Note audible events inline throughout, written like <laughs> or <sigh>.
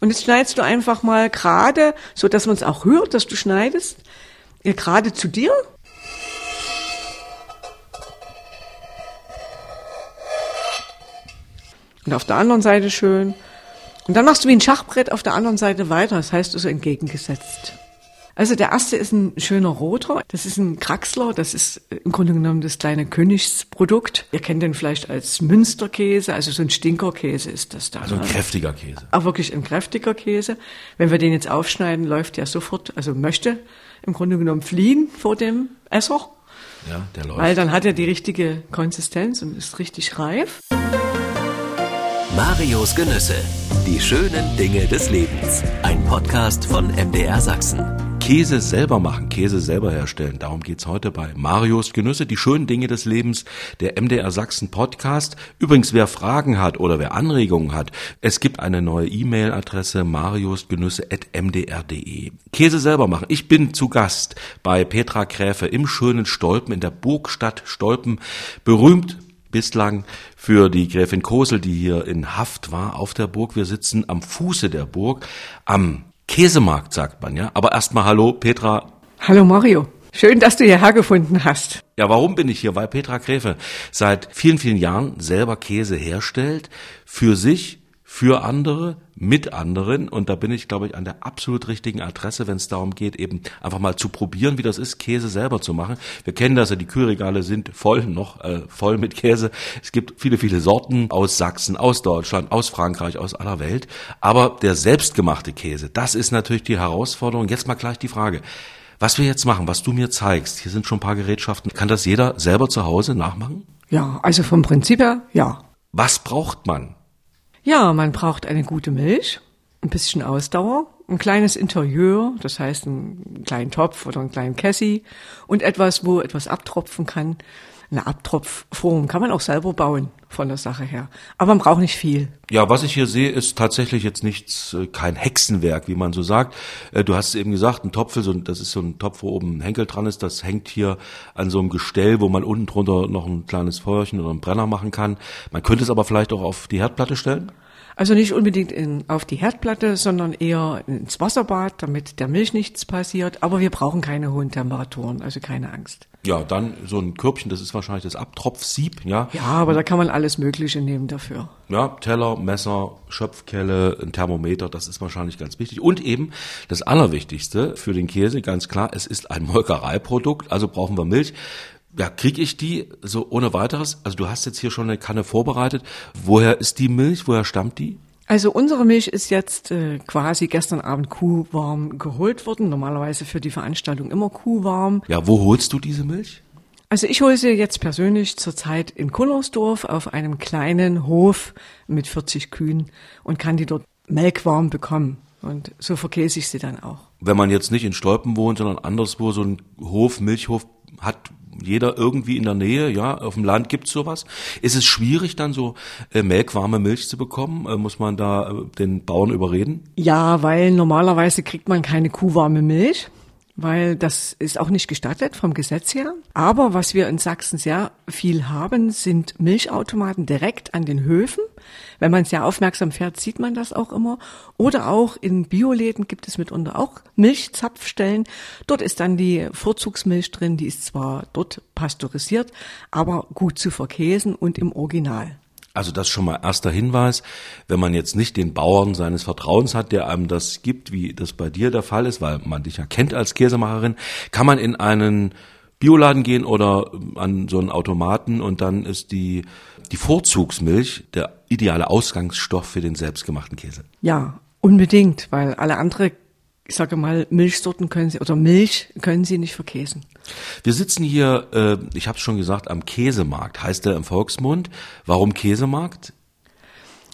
Und jetzt schneidest du einfach mal gerade, so dass man es auch hört, dass du schneidest, äh, gerade zu dir. Und auf der anderen Seite schön. Und dann machst du wie ein Schachbrett auf der anderen Seite weiter. Das heißt also entgegengesetzt. Also der erste ist ein schöner roter. Das ist ein Kraxler. Das ist im Grunde genommen das kleine Königsprodukt. Ihr kennt den vielleicht als Münsterkäse. Also so ein Stinkerkäse ist das da. Also ein kräftiger Käse. Auch wirklich ein kräftiger Käse. Wenn wir den jetzt aufschneiden, läuft der sofort, also möchte im Grunde genommen fliehen vor dem Esser. Ja, der läuft. Weil dann hat er die richtige Konsistenz und ist richtig reif. Marios Genüsse. Die schönen Dinge des Lebens. Ein Podcast von MDR Sachsen. Käse selber machen, Käse selber herstellen. Darum geht's heute bei Marios Genüsse, die schönen Dinge des Lebens, der MDR Sachsen Podcast. Übrigens, wer Fragen hat oder wer Anregungen hat, es gibt eine neue E-Mail-Adresse mariosgenüsse.mdr.de. Käse selber machen. Ich bin zu Gast bei Petra Kräfe im schönen Stolpen in der Burgstadt Stolpen. Berühmt bislang für die Gräfin Kosel, die hier in Haft war auf der Burg. Wir sitzen am Fuße der Burg, am Käsemarkt, sagt man, ja. Aber erstmal hallo, Petra. Hallo Mario. Schön, dass du hierher gefunden hast. Ja, warum bin ich hier? Weil Petra Gräfe seit vielen, vielen Jahren selber Käse herstellt, für sich, für andere, mit anderen. Und da bin ich, glaube ich, an der absolut richtigen Adresse, wenn es darum geht, eben einfach mal zu probieren, wie das ist, Käse selber zu machen. Wir kennen das ja, die Kühlregale sind voll noch, äh, voll mit Käse. Es gibt viele, viele Sorten aus Sachsen, aus Deutschland, aus Frankreich, aus aller Welt. Aber der selbstgemachte Käse, das ist natürlich die Herausforderung. Jetzt mal gleich die Frage. Was wir jetzt machen, was du mir zeigst, hier sind schon ein paar Gerätschaften, kann das jeder selber zu Hause nachmachen? Ja, also vom Prinzip her, ja. Was braucht man? Ja, man braucht eine gute Milch, ein bisschen Ausdauer, ein kleines Interieur, das heißt einen kleinen Topf oder einen kleinen Cassie und etwas, wo etwas abtropfen kann. Eine Abtropfform kann man auch selber bauen von der Sache her. Aber man braucht nicht viel. Ja, was ich hier sehe, ist tatsächlich jetzt nichts, äh, kein Hexenwerk, wie man so sagt. Äh, du hast es eben gesagt, ein Topf, so, das ist so ein Topf, wo oben ein Henkel dran ist. Das hängt hier an so einem Gestell, wo man unten drunter noch ein kleines Feuerchen oder einen Brenner machen kann. Man könnte es aber vielleicht auch auf die Herdplatte stellen. Also nicht unbedingt in, auf die Herdplatte, sondern eher ins Wasserbad, damit der Milch nichts passiert. Aber wir brauchen keine hohen Temperaturen, also keine Angst. Ja, dann so ein Körbchen, das ist wahrscheinlich das Abtropfsieb, ja. Ja, aber da kann man alles Mögliche nehmen dafür. Ja, Teller, Messer, Schöpfkelle, ein Thermometer, das ist wahrscheinlich ganz wichtig. Und eben das Allerwichtigste für den Käse, ganz klar, es ist ein Molkereiprodukt, also brauchen wir Milch ja, kriege ich die so ohne weiteres? Also du hast jetzt hier schon eine Kanne vorbereitet. Woher ist die Milch? Woher stammt die? Also unsere Milch ist jetzt äh, quasi gestern Abend kuhwarm geholt worden. Normalerweise für die Veranstaltung immer kuhwarm. Ja, wo holst du diese Milch? Also ich hole sie jetzt persönlich zurzeit in Kullersdorf auf einem kleinen Hof mit 40 Kühen und kann die dort melkwarm bekommen. Und so verkäse ich sie dann auch. Wenn man jetzt nicht in Stolpen wohnt, sondern anderswo so ein Hof, Milchhof hat, jeder irgendwie in der Nähe, ja, auf dem Land gibt's sowas. Ist es schwierig, dann so äh, melkwarme Milch zu bekommen? Äh, muss man da äh, den Bauern überreden? Ja, weil normalerweise kriegt man keine kuhwarme Milch weil das ist auch nicht gestattet vom Gesetz her. Aber was wir in Sachsen sehr viel haben, sind Milchautomaten direkt an den Höfen. Wenn man sehr aufmerksam fährt, sieht man das auch immer. Oder auch in Bioläden gibt es mitunter auch Milchzapfstellen. Dort ist dann die Vorzugsmilch drin, die ist zwar dort pasteurisiert, aber gut zu verkäsen und im Original. Also das schon mal erster Hinweis, wenn man jetzt nicht den Bauern seines Vertrauens hat, der einem das gibt, wie das bei dir der Fall ist, weil man dich ja kennt als Käsemacherin, kann man in einen Bioladen gehen oder an so einen Automaten und dann ist die, die Vorzugsmilch der ideale Ausgangsstoff für den selbstgemachten Käse. Ja, unbedingt, weil alle andere ich sage mal, Milchsorten können Sie oder Milch können Sie nicht verkäsen. Wir sitzen hier, äh, ich habe es schon gesagt, am Käsemarkt, heißt der im Volksmund. Warum Käsemarkt?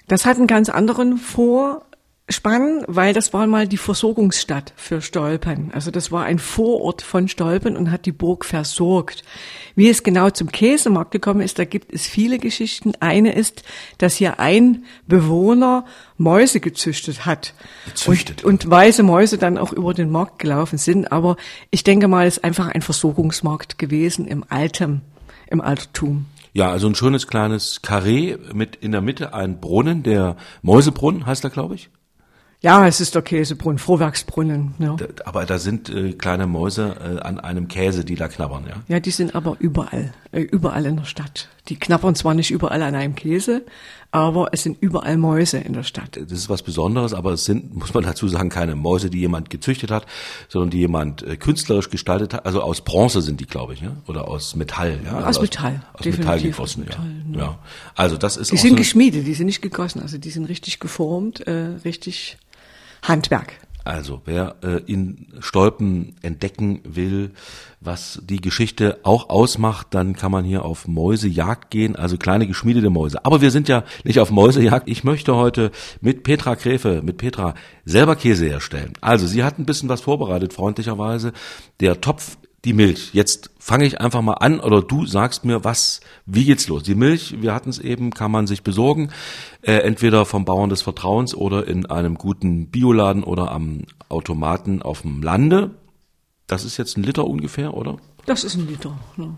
Das hat einen ganz anderen Vor spannend, weil das war mal die Versorgungsstadt für Stolpen. Also das war ein Vorort von Stolpen und hat die Burg versorgt. Wie es genau zum Käsemarkt gekommen ist, da gibt es viele Geschichten. Eine ist, dass hier ein Bewohner Mäuse gezüchtet hat. Gezüchtet. Und, und weiße Mäuse dann auch über den Markt gelaufen sind. Aber ich denke mal, es ist einfach ein Versorgungsmarkt gewesen im Altem, im Altertum. Ja, also ein schönes kleines Karree mit in der Mitte ein Brunnen, der Mäusebrunnen heißt er, glaube ich. Ja, es ist der Käsebrunnen, Vorwerksbrunnen. Ja. Aber da sind äh, kleine Mäuse äh, an einem Käse, die da knabbern, ja? Ja, die sind aber überall, äh, überall in der Stadt. Die knabbern zwar nicht überall an einem Käse, aber es sind überall Mäuse in der Stadt. Das ist was Besonderes, aber es sind, <laughs> muss man dazu sagen, keine Mäuse, die jemand gezüchtet hat, sondern die jemand äh, künstlerisch gestaltet hat. Also aus Bronze sind die, glaube ich, ja? oder aus Metall. Ja? Aus also Metall, Aus, aus Metall gegossen, aus Metall, ja. ja. Also das ist Die sind so geschmiedet, die sind nicht gegossen, also die sind richtig geformt, äh, richtig Handwerk. Also, wer äh, in Stolpen entdecken will, was die Geschichte auch ausmacht, dann kann man hier auf Mäusejagd gehen, also kleine geschmiedete Mäuse. Aber wir sind ja nicht auf Mäusejagd. Ich möchte heute mit Petra Gräfe, mit Petra selber Käse herstellen. Also, sie hat ein bisschen was vorbereitet, freundlicherweise. Der Topf die Milch. Jetzt fange ich einfach mal an oder du sagst mir, was, wie geht's los? Die Milch, wir hatten es eben, kann man sich besorgen, äh, entweder vom Bauern des Vertrauens oder in einem guten Bioladen oder am Automaten auf dem Lande. Das ist jetzt ein Liter ungefähr, oder? Das ist ein Liter. Ja.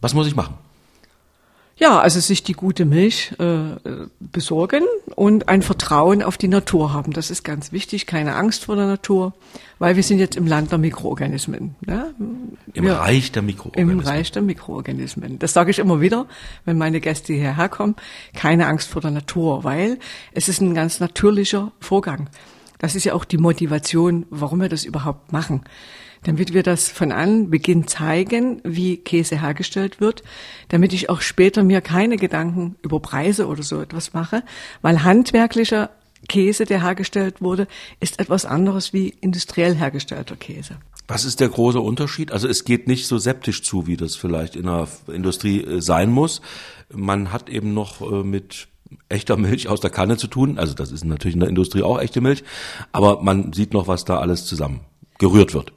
Was muss ich machen? Ja, also sich die gute Milch äh, besorgen und ein Vertrauen auf die Natur haben. Das ist ganz wichtig, keine Angst vor der Natur, weil wir sind jetzt im Land der Mikroorganismen. Ne? Im wir, Reich der Mikroorganismen. Im Reich der Mikroorganismen. Das sage ich immer wieder, wenn meine Gäste hierher kommen. Keine Angst vor der Natur, weil es ist ein ganz natürlicher Vorgang. Das ist ja auch die Motivation, warum wir das überhaupt machen damit wir das von Anbeginn zeigen, wie Käse hergestellt wird, damit ich auch später mir keine Gedanken über Preise oder so etwas mache, weil handwerklicher Käse, der hergestellt wurde, ist etwas anderes wie industriell hergestellter Käse. Was ist der große Unterschied? Also es geht nicht so septisch zu, wie das vielleicht in der Industrie äh, sein muss. Man hat eben noch äh, mit echter Milch aus der Kanne zu tun. Also das ist natürlich in der Industrie auch echte Milch. Aber man sieht noch, was da alles zusammen gerührt wird.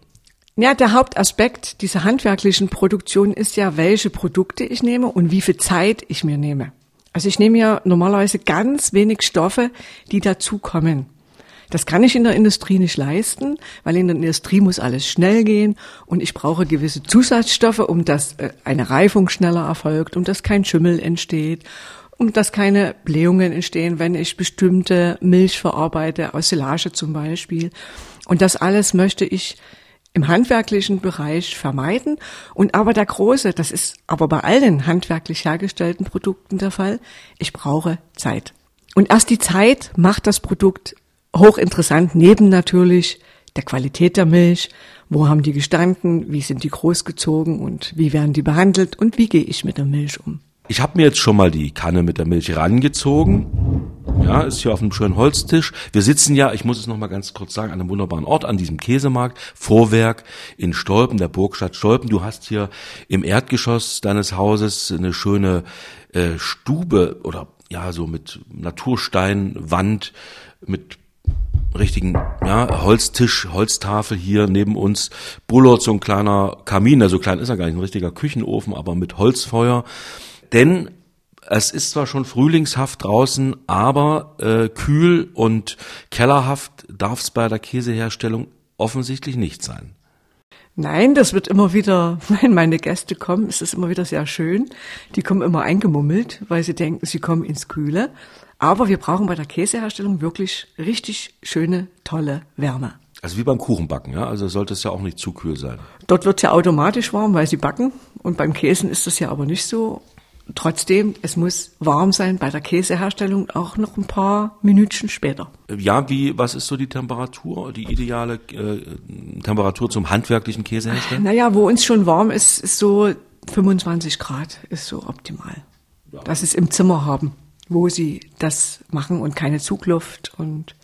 Ja, der Hauptaspekt dieser handwerklichen Produktion ist ja, welche Produkte ich nehme und wie viel Zeit ich mir nehme. Also ich nehme ja normalerweise ganz wenig Stoffe, die dazukommen. Das kann ich in der Industrie nicht leisten, weil in der Industrie muss alles schnell gehen und ich brauche gewisse Zusatzstoffe, um dass äh, eine Reifung schneller erfolgt, um dass kein Schimmel entsteht, um dass keine Blähungen entstehen, wenn ich bestimmte Milch verarbeite, aus Silage zum Beispiel. Und das alles möchte ich im handwerklichen Bereich vermeiden. Und aber der große, das ist aber bei allen handwerklich hergestellten Produkten der Fall, ich brauche Zeit. Und erst die Zeit macht das Produkt hochinteressant, neben natürlich der Qualität der Milch, wo haben die gestanden, wie sind die großgezogen und wie werden die behandelt und wie gehe ich mit der Milch um. Ich habe mir jetzt schon mal die Kanne mit der Milch rangezogen. Ja, ist hier auf einem schönen Holztisch. Wir sitzen ja, ich muss es noch mal ganz kurz sagen, an einem wunderbaren Ort, an diesem Käsemarkt, Vorwerk in Stolpen, der Burgstadt Stolpen. Du hast hier im Erdgeschoss deines Hauses eine schöne äh, Stube oder ja, so mit Natursteinwand, mit richtigen ja, Holztisch, Holztafel hier neben uns, bullert so ein kleiner Kamin, also klein ist er gar nicht, ein richtiger Küchenofen, aber mit Holzfeuer. Denn es ist zwar schon frühlingshaft draußen, aber äh, kühl und kellerhaft darf es bei der Käseherstellung offensichtlich nicht sein. Nein, das wird immer wieder, <laughs> wenn meine Gäste kommen, ist es immer wieder sehr schön. Die kommen immer eingemummelt, weil sie denken, sie kommen ins Kühle. Aber wir brauchen bei der Käseherstellung wirklich richtig schöne, tolle Wärme. Also wie beim Kuchenbacken, ja? Also sollte es ja auch nicht zu kühl sein. Dort wird ja automatisch warm, weil sie backen. Und beim Käsen ist das ja aber nicht so. Trotzdem, es muss warm sein bei der Käseherstellung auch noch ein paar Minütchen später. Ja, wie, was ist so die Temperatur, die ideale äh, Temperatur zum handwerklichen Käseherstellen? Naja, wo uns schon warm ist, ist so 25 Grad ist so optimal. Ja. Dass sie es im Zimmer haben, wo sie das machen und keine Zugluft und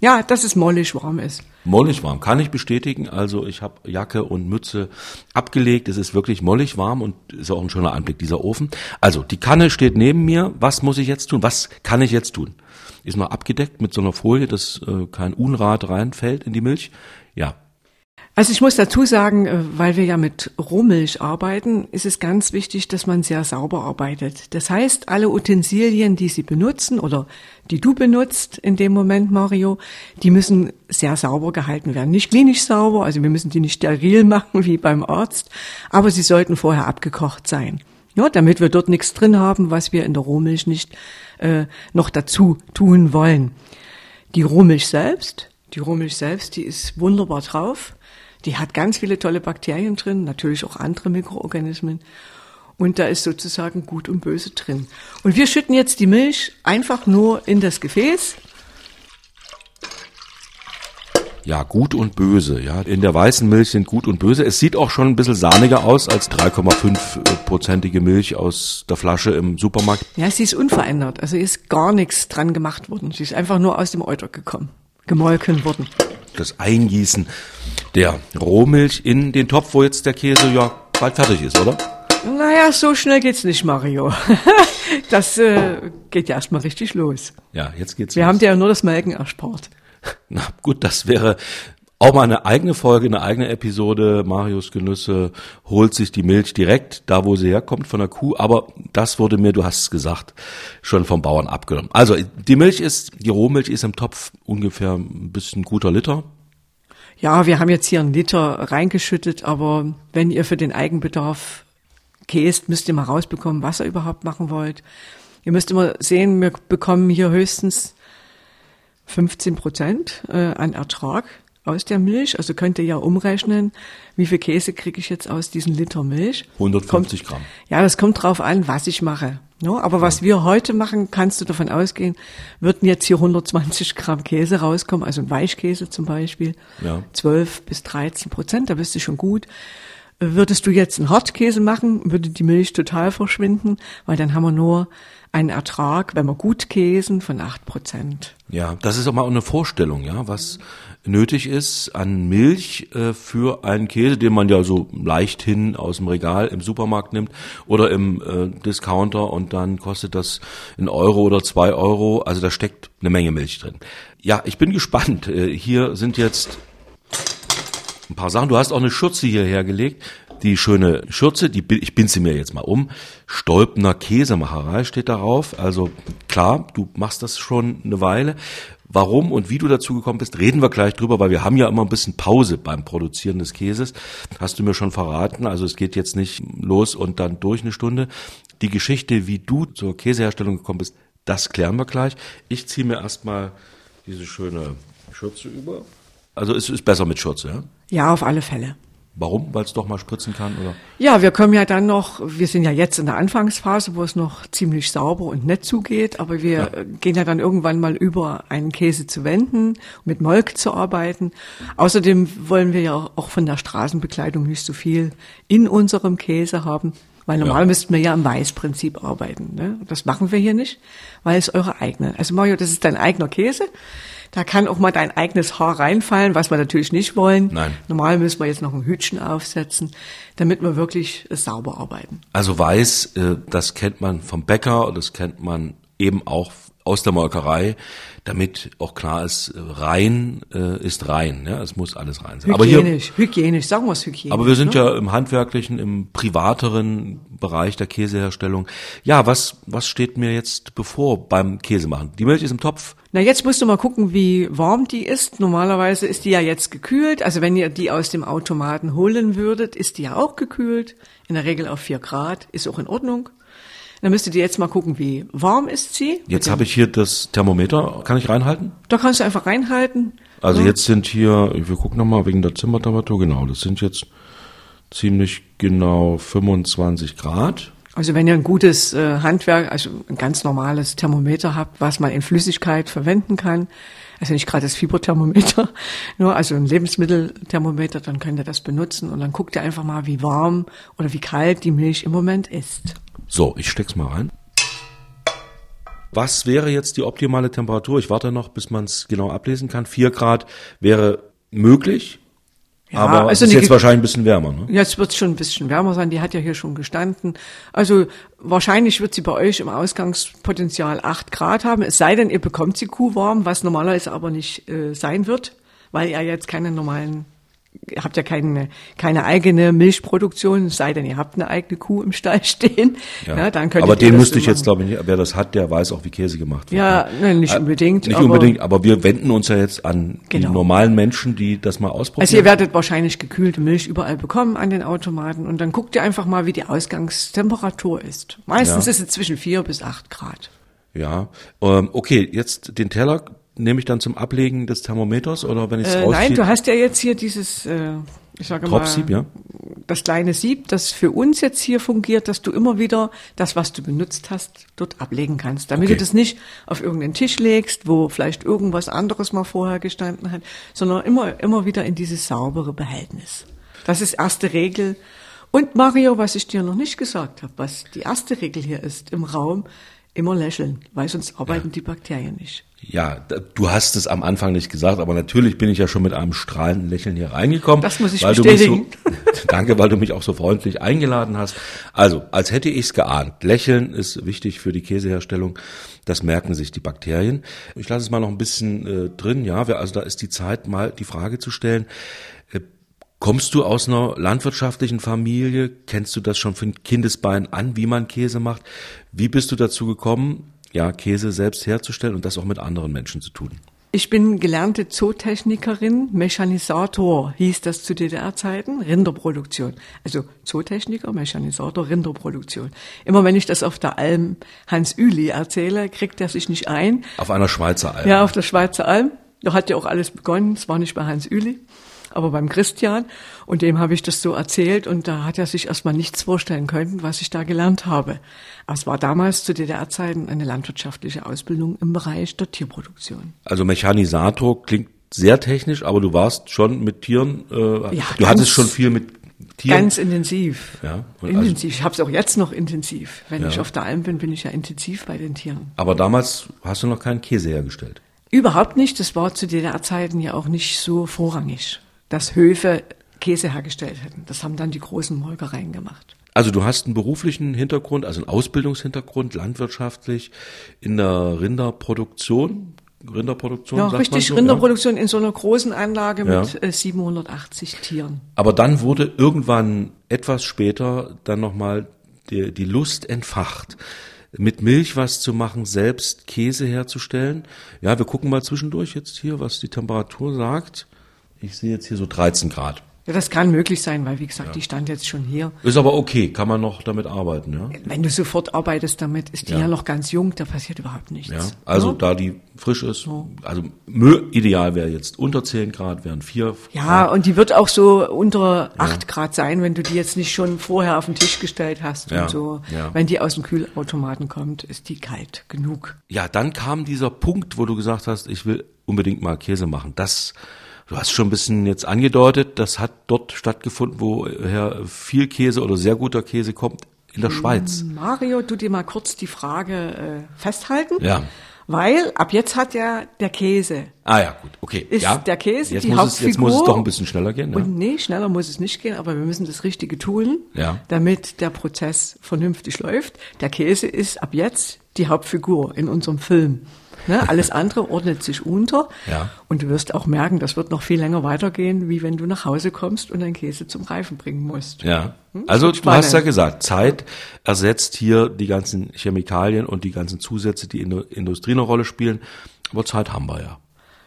ja, dass es mollig warm ist. Mollig warm, kann ich bestätigen. Also ich habe Jacke und Mütze abgelegt. Es ist wirklich mollig warm und ist auch ein schöner Anblick, dieser Ofen. Also die Kanne steht neben mir. Was muss ich jetzt tun? Was kann ich jetzt tun? Ist noch abgedeckt mit so einer Folie, dass äh, kein Unrat reinfällt in die Milch. Ja, also ich muss dazu sagen, äh, weil wir ja mit Rohmilch arbeiten, ist es ganz wichtig, dass man sehr sauber arbeitet. Das heißt, alle Utensilien, die Sie benutzen oder die du benutzt in dem Moment, Mario, die müssen sehr sauber gehalten werden. Nicht klinisch sauber, also wir müssen die nicht steril <laughs> machen wie beim Arzt, aber sie sollten vorher abgekocht sein. Ja, damit wir dort nichts drin haben, was wir in der Rohmilch nicht äh, noch dazu tun wollen. Die Rohmilch selbst, Die Rohmilch selbst, die ist wunderbar drauf. Die hat ganz viele tolle Bakterien drin, natürlich auch andere Mikroorganismen. Und da ist sozusagen Gut und Böse drin. Und wir schütten jetzt die Milch einfach nur in das Gefäß. Ja, gut und böse. Ja, in der weißen Milch sind gut und böse. Es sieht auch schon ein bisschen sahniger aus als 3,5-prozentige Milch aus der Flasche im Supermarkt. Ja, sie ist unverändert. Also ist gar nichts dran gemacht worden. Sie ist einfach nur aus dem Euter gekommen, gemolken worden. Das Eingießen der Rohmilch in den Topf, wo jetzt der Käse ja bald fertig ist, oder? Naja, so schnell geht's nicht, Mario. <laughs> Das äh, geht ja erstmal richtig los. Ja, jetzt geht's Wir los. haben dir ja nur das Melken erspart. <laughs> Na gut, das wäre auch mal eine eigene Folge, eine eigene Episode. Marius Genüsse holt sich die Milch direkt da, wo sie herkommt, von der Kuh. Aber das wurde mir, du hast es gesagt, schon vom Bauern abgenommen. Also die Milch ist, die Rohmilch ist im Topf ungefähr ein bisschen guter Liter. Ja, wir haben jetzt hier einen Liter reingeschüttet, aber wenn ihr für den Eigenbedarf käst, müsst ihr mal rausbekommen, was ihr überhaupt machen wollt. Ihr müsst immer sehen, wir bekommen hier höchstens 15 Prozent äh, an Ertrag aus der Milch. Also könnt ihr ja umrechnen, wie viel Käse kriege ich jetzt aus diesem Liter Milch. 150 Gramm. Ja, das kommt drauf an, was ich mache. No, aber was wir heute machen, kannst du davon ausgehen, würden jetzt hier 120 Gramm Käse rauskommen, also ein Weichkäse zum Beispiel, Ja. 12 bis 13 Prozent, da bist du schon gut. Würdest du jetzt einen Hartkäse machen, würde die Milch total verschwinden, weil dann haben wir nur einen Ertrag, wenn wir gut käsen, von 8 Prozent. Ja, das ist auch mal eine Vorstellung, ja, was nötig ist an Milch äh, für einen Käse, den man ja so leichthin aus dem Regal im Supermarkt nimmt oder im äh, Discounter und dann kostet das ein Euro oder zwei Euro. Also da steckt eine Menge Milch drin. Ja, ich bin gespannt. Äh, hier sind jetzt ein paar Sachen. Du hast auch eine Schürze hierher gelegt. Die schöne Schürze, die, ich bin sie mir jetzt mal um. Stolpener Käsemacherei steht darauf. Also klar, du machst das schon eine Weile. Warum und wie du dazu gekommen bist, reden wir gleich drüber, weil wir haben ja immer ein bisschen Pause beim Produzieren des Käses. Hast du mir schon verraten. Also es geht jetzt nicht los und dann durch eine Stunde. Die Geschichte, wie du zur Käseherstellung gekommen bist, das klären wir gleich. Ich ziehe mir erstmal diese schöne Schürze über. Also es ist besser mit Schürze, ja? Ja, auf alle Fälle. Warum? Weil es doch mal spritzen kann, oder? Ja, wir kommen ja dann noch, wir sind ja jetzt in der Anfangsphase, wo es noch ziemlich sauber und nett zugeht, aber wir äh, gehen ja dann irgendwann mal über, einen Käse zu wenden, mit Molk zu arbeiten. Außerdem wollen wir ja auch von der Straßenbekleidung nicht so viel in unserem Käse haben, weil normal Ja. müssten wir ja im Weißprinzip arbeiten. Ne? Das machen wir hier nicht, weil es eure eigene. Also Mario, das ist dein eigener Käse. Da kann auch mal dein eigenes Haar reinfallen, was wir natürlich nicht wollen. Nein. Normal müssen wir jetzt noch ein Hütchen aufsetzen, damit wir wirklich äh, sauber arbeiten. Also weiß, äh, das kennt man vom Bäcker, das kennt man eben auch aus der Molkerei, damit auch klar ist, rein äh, ist rein. Ja? Es muss alles rein sein. Aber hier, Hygienisch, hygienisch, sagen wir es hygienisch. aber wir sind ne? ja im handwerklichen, im privateren Bereich der Käseherstellung. Ja, was was steht mir jetzt bevor beim Käsemachen? Die Milch ist im Topf. Na, jetzt musst du mal gucken, wie warm die ist. Normalerweise ist die ja jetzt gekühlt. Also wenn ihr die aus dem Automaten holen würdet, ist die ja auch gekühlt. In der Regel auf vier Grad. Ist auch in Ordnung. Dann müsstet ihr jetzt mal gucken, wie warm ist sie. Jetzt habe ich hier das Thermometer. Kann ich reinhalten? Da kannst du einfach reinhalten. Also Ja. jetzt sind hier, wir gucken nochmal wegen der Zimmertemperatur, genau, das sind jetzt ziemlich genau 25 Grad. Also wenn ihr ein gutes äh, Handwerk, also ein ganz normales Thermometer habt, was man in Flüssigkeit verwenden kann, also nicht gerade das Fieberthermometer, <laughs> nur also ein Lebensmittelthermometer, dann könnt ihr das benutzen und dann guckt ihr einfach mal, wie warm oder wie kalt die Milch im Moment ist. So, ich steck's mal rein. Was wäre jetzt die optimale Temperatur? Ich warte noch, bis man es genau ablesen kann. 4 Grad wäre möglich, Ja, aber es also ist jetzt ge- wahrscheinlich ein bisschen wärmer. Ne? Jetzt wird es schon ein bisschen wärmer sein, die hat ja hier schon gestanden. Also wahrscheinlich wird sie bei euch im Ausgangspotenzial 8 Grad haben, es sei denn, ihr bekommt sie kuhwarm, was normalerweise aber nicht äh, sein wird, weil ihr jetzt keine normalen, ihr habt ja keine, keine eigene Milchproduktion, es sei denn, ihr habt eine eigene Kuh im Stall <laughs> stehen. Ja. dann könntet aber den müsste ich jetzt, glaube ich. Wer das hat, der weiß auch, wie Käse gemacht wird. Ja, ne? nein, nicht Äh, unbedingt, Nicht aber- unbedingt, aber wir wenden uns ja jetzt an Genau. die normalen Menschen, die das mal ausprobieren. Also ihr werdet wahrscheinlich gekühlte Milch überall bekommen an den Automaten und dann guckt ihr einfach mal, wie die Ausgangstemperatur ist. Meistens Ja. ist es zwischen 4 bis 8 Grad. Ja, ähm, okay, jetzt den Teller nehme ich dann zum Ablegen des Thermometers oder wenn ich es Äh, nein, du hast ja jetzt hier dieses, äh, ich sage mal, ja? das kleine Sieb, das für uns jetzt hier fungiert, dass du immer wieder das, was du benutzt hast, dort ablegen kannst. Damit Okay. du das nicht auf irgendeinen Tisch legst, wo vielleicht irgendwas anderes mal vorher gestanden hat, sondern immer, immer wieder in dieses saubere Behältnis. Das ist erste Regel. Und Mario, was ich dir noch nicht gesagt habe, was die erste Regel hier ist im Raum, immer lächeln, weil sonst arbeiten die Bakterien nicht. Ja, du hast es am Anfang nicht gesagt, aber natürlich bin ich ja schon mit einem strahlenden Lächeln hier reingekommen. Das muss ich weil bestätigen. So, <laughs> danke, weil du mich auch so freundlich eingeladen hast. Also, als hätte ich es geahnt. Lächeln ist wichtig für die Käseherstellung. Das merken sich die Bakterien. Ich lasse es mal noch ein bisschen äh, drin. Ja, wir- also da ist die Zeit, mal die Frage zu stellen. Äh, Kommst du aus einer landwirtschaftlichen Familie? Kennst du das schon von Kindesbein an, wie man Käse macht? Wie bist du dazu gekommen, ja, Käse selbst herzustellen und das auch mit anderen Menschen zu tun? Ich bin gelernte Zootechnikerin, Mechanisator hieß das zu DDR-Zeiten, Rinderproduktion. Also Zootechniker, Mechanisator, Rinderproduktion. Immer wenn ich das auf der Alm Hans Üli erzähle, kriegt er sich nicht ein. Auf einer Schweizer Alm. Ja, auf der Schweizer Alm. Da hat ja auch alles begonnen. Es war nicht bei Hans Üli, aber beim Christian. Und dem habe ich das so erzählt und da hat er sich erstmal nichts vorstellen können, was ich da gelernt habe. Es war damals zu DDR-Zeiten eine landwirtschaftliche Ausbildung im Bereich der Tierproduktion. Also Mechanisator klingt sehr technisch, aber du warst schon mit Tieren, äh, du ganz- hattest schon viel mit Tieren. Ganz intensiv. Ja, also- intensiv. ich habe es auch jetzt noch intensiv. Wenn Ja. ich auf der Alm bin, bin ich ja intensiv bei den Tieren. aber damals hast du noch keinen Käse hergestellt. Überhaupt nicht. Das war zu DDR-Zeiten ja auch nicht so vorrangig, dass Höfe Käse hergestellt hätten. Das haben dann die großen Molkereien gemacht. Also du hast einen beruflichen Hintergrund, also einen Ausbildungshintergrund, landwirtschaftlich in der Rinderproduktion. Rinderproduktion, Ja, richtig so, Rinderproduktion in so einer großen Anlage Ja. mit äh, 780 Tieren. Aber dann wurde irgendwann etwas später dann nochmal die, die Lust entfacht, mit Milch was zu machen, selbst Käse herzustellen. Ja, wir gucken mal zwischendurch jetzt hier, was die Temperatur sagt. Ich sehe jetzt hier so 13 Grad. Ja, das kann möglich sein, weil wie gesagt, die stand jetzt schon hier. Ist aber okay, kann man noch damit arbeiten, ja? Wenn du sofort arbeitest damit, ist die Ja. ja, noch ganz jung, da passiert überhaupt nichts. Ja, also Ja? da die frisch ist, also ideal wäre jetzt unter 10 Grad, wären 4 Ja, und die wird auch so unter 8 Grad sein, wenn du die jetzt nicht schon vorher auf den Tisch gestellt hast Ja, und so. ja. Wenn die aus dem Kühlautomaten kommt, ist die kalt genug. Ja, dann kam dieser Punkt, wo du gesagt hast, ich will unbedingt mal Käse machen. Das, du hast schon ein bisschen jetzt angedeutet, das hat dort stattgefunden, woher viel Käse oder sehr guter Käse kommt, in der Schweiz. Mario, du dir mal kurz die Frage äh, festhalten. Ja. Weil ab jetzt hat ja der Käse. Ah ja, gut, okay. Ist ja. der Käse jetzt die muss es, Jetzt muss es Hauptfigur? doch ein bisschen schneller gehen. Ja. Und nee, schneller muss es nicht gehen, aber wir müssen das Richtige tun, Ja. damit der Prozess vernünftig läuft. Der Käse ist ab jetzt die Hauptfigur in unserem Film. Ne? Alles andere ordnet sich unter. Ja. Und du wirst auch merken, das wird noch viel länger weitergehen, wie wenn du nach Hause kommst und deinen Käse zum Reifen bringen musst. Ja. Hm? Also du hast ja gesagt, Zeit ersetzt hier die ganzen Chemikalien und die ganzen Zusätze, die in der Industrie eine Rolle spielen. Aber Zeit haben wir ja.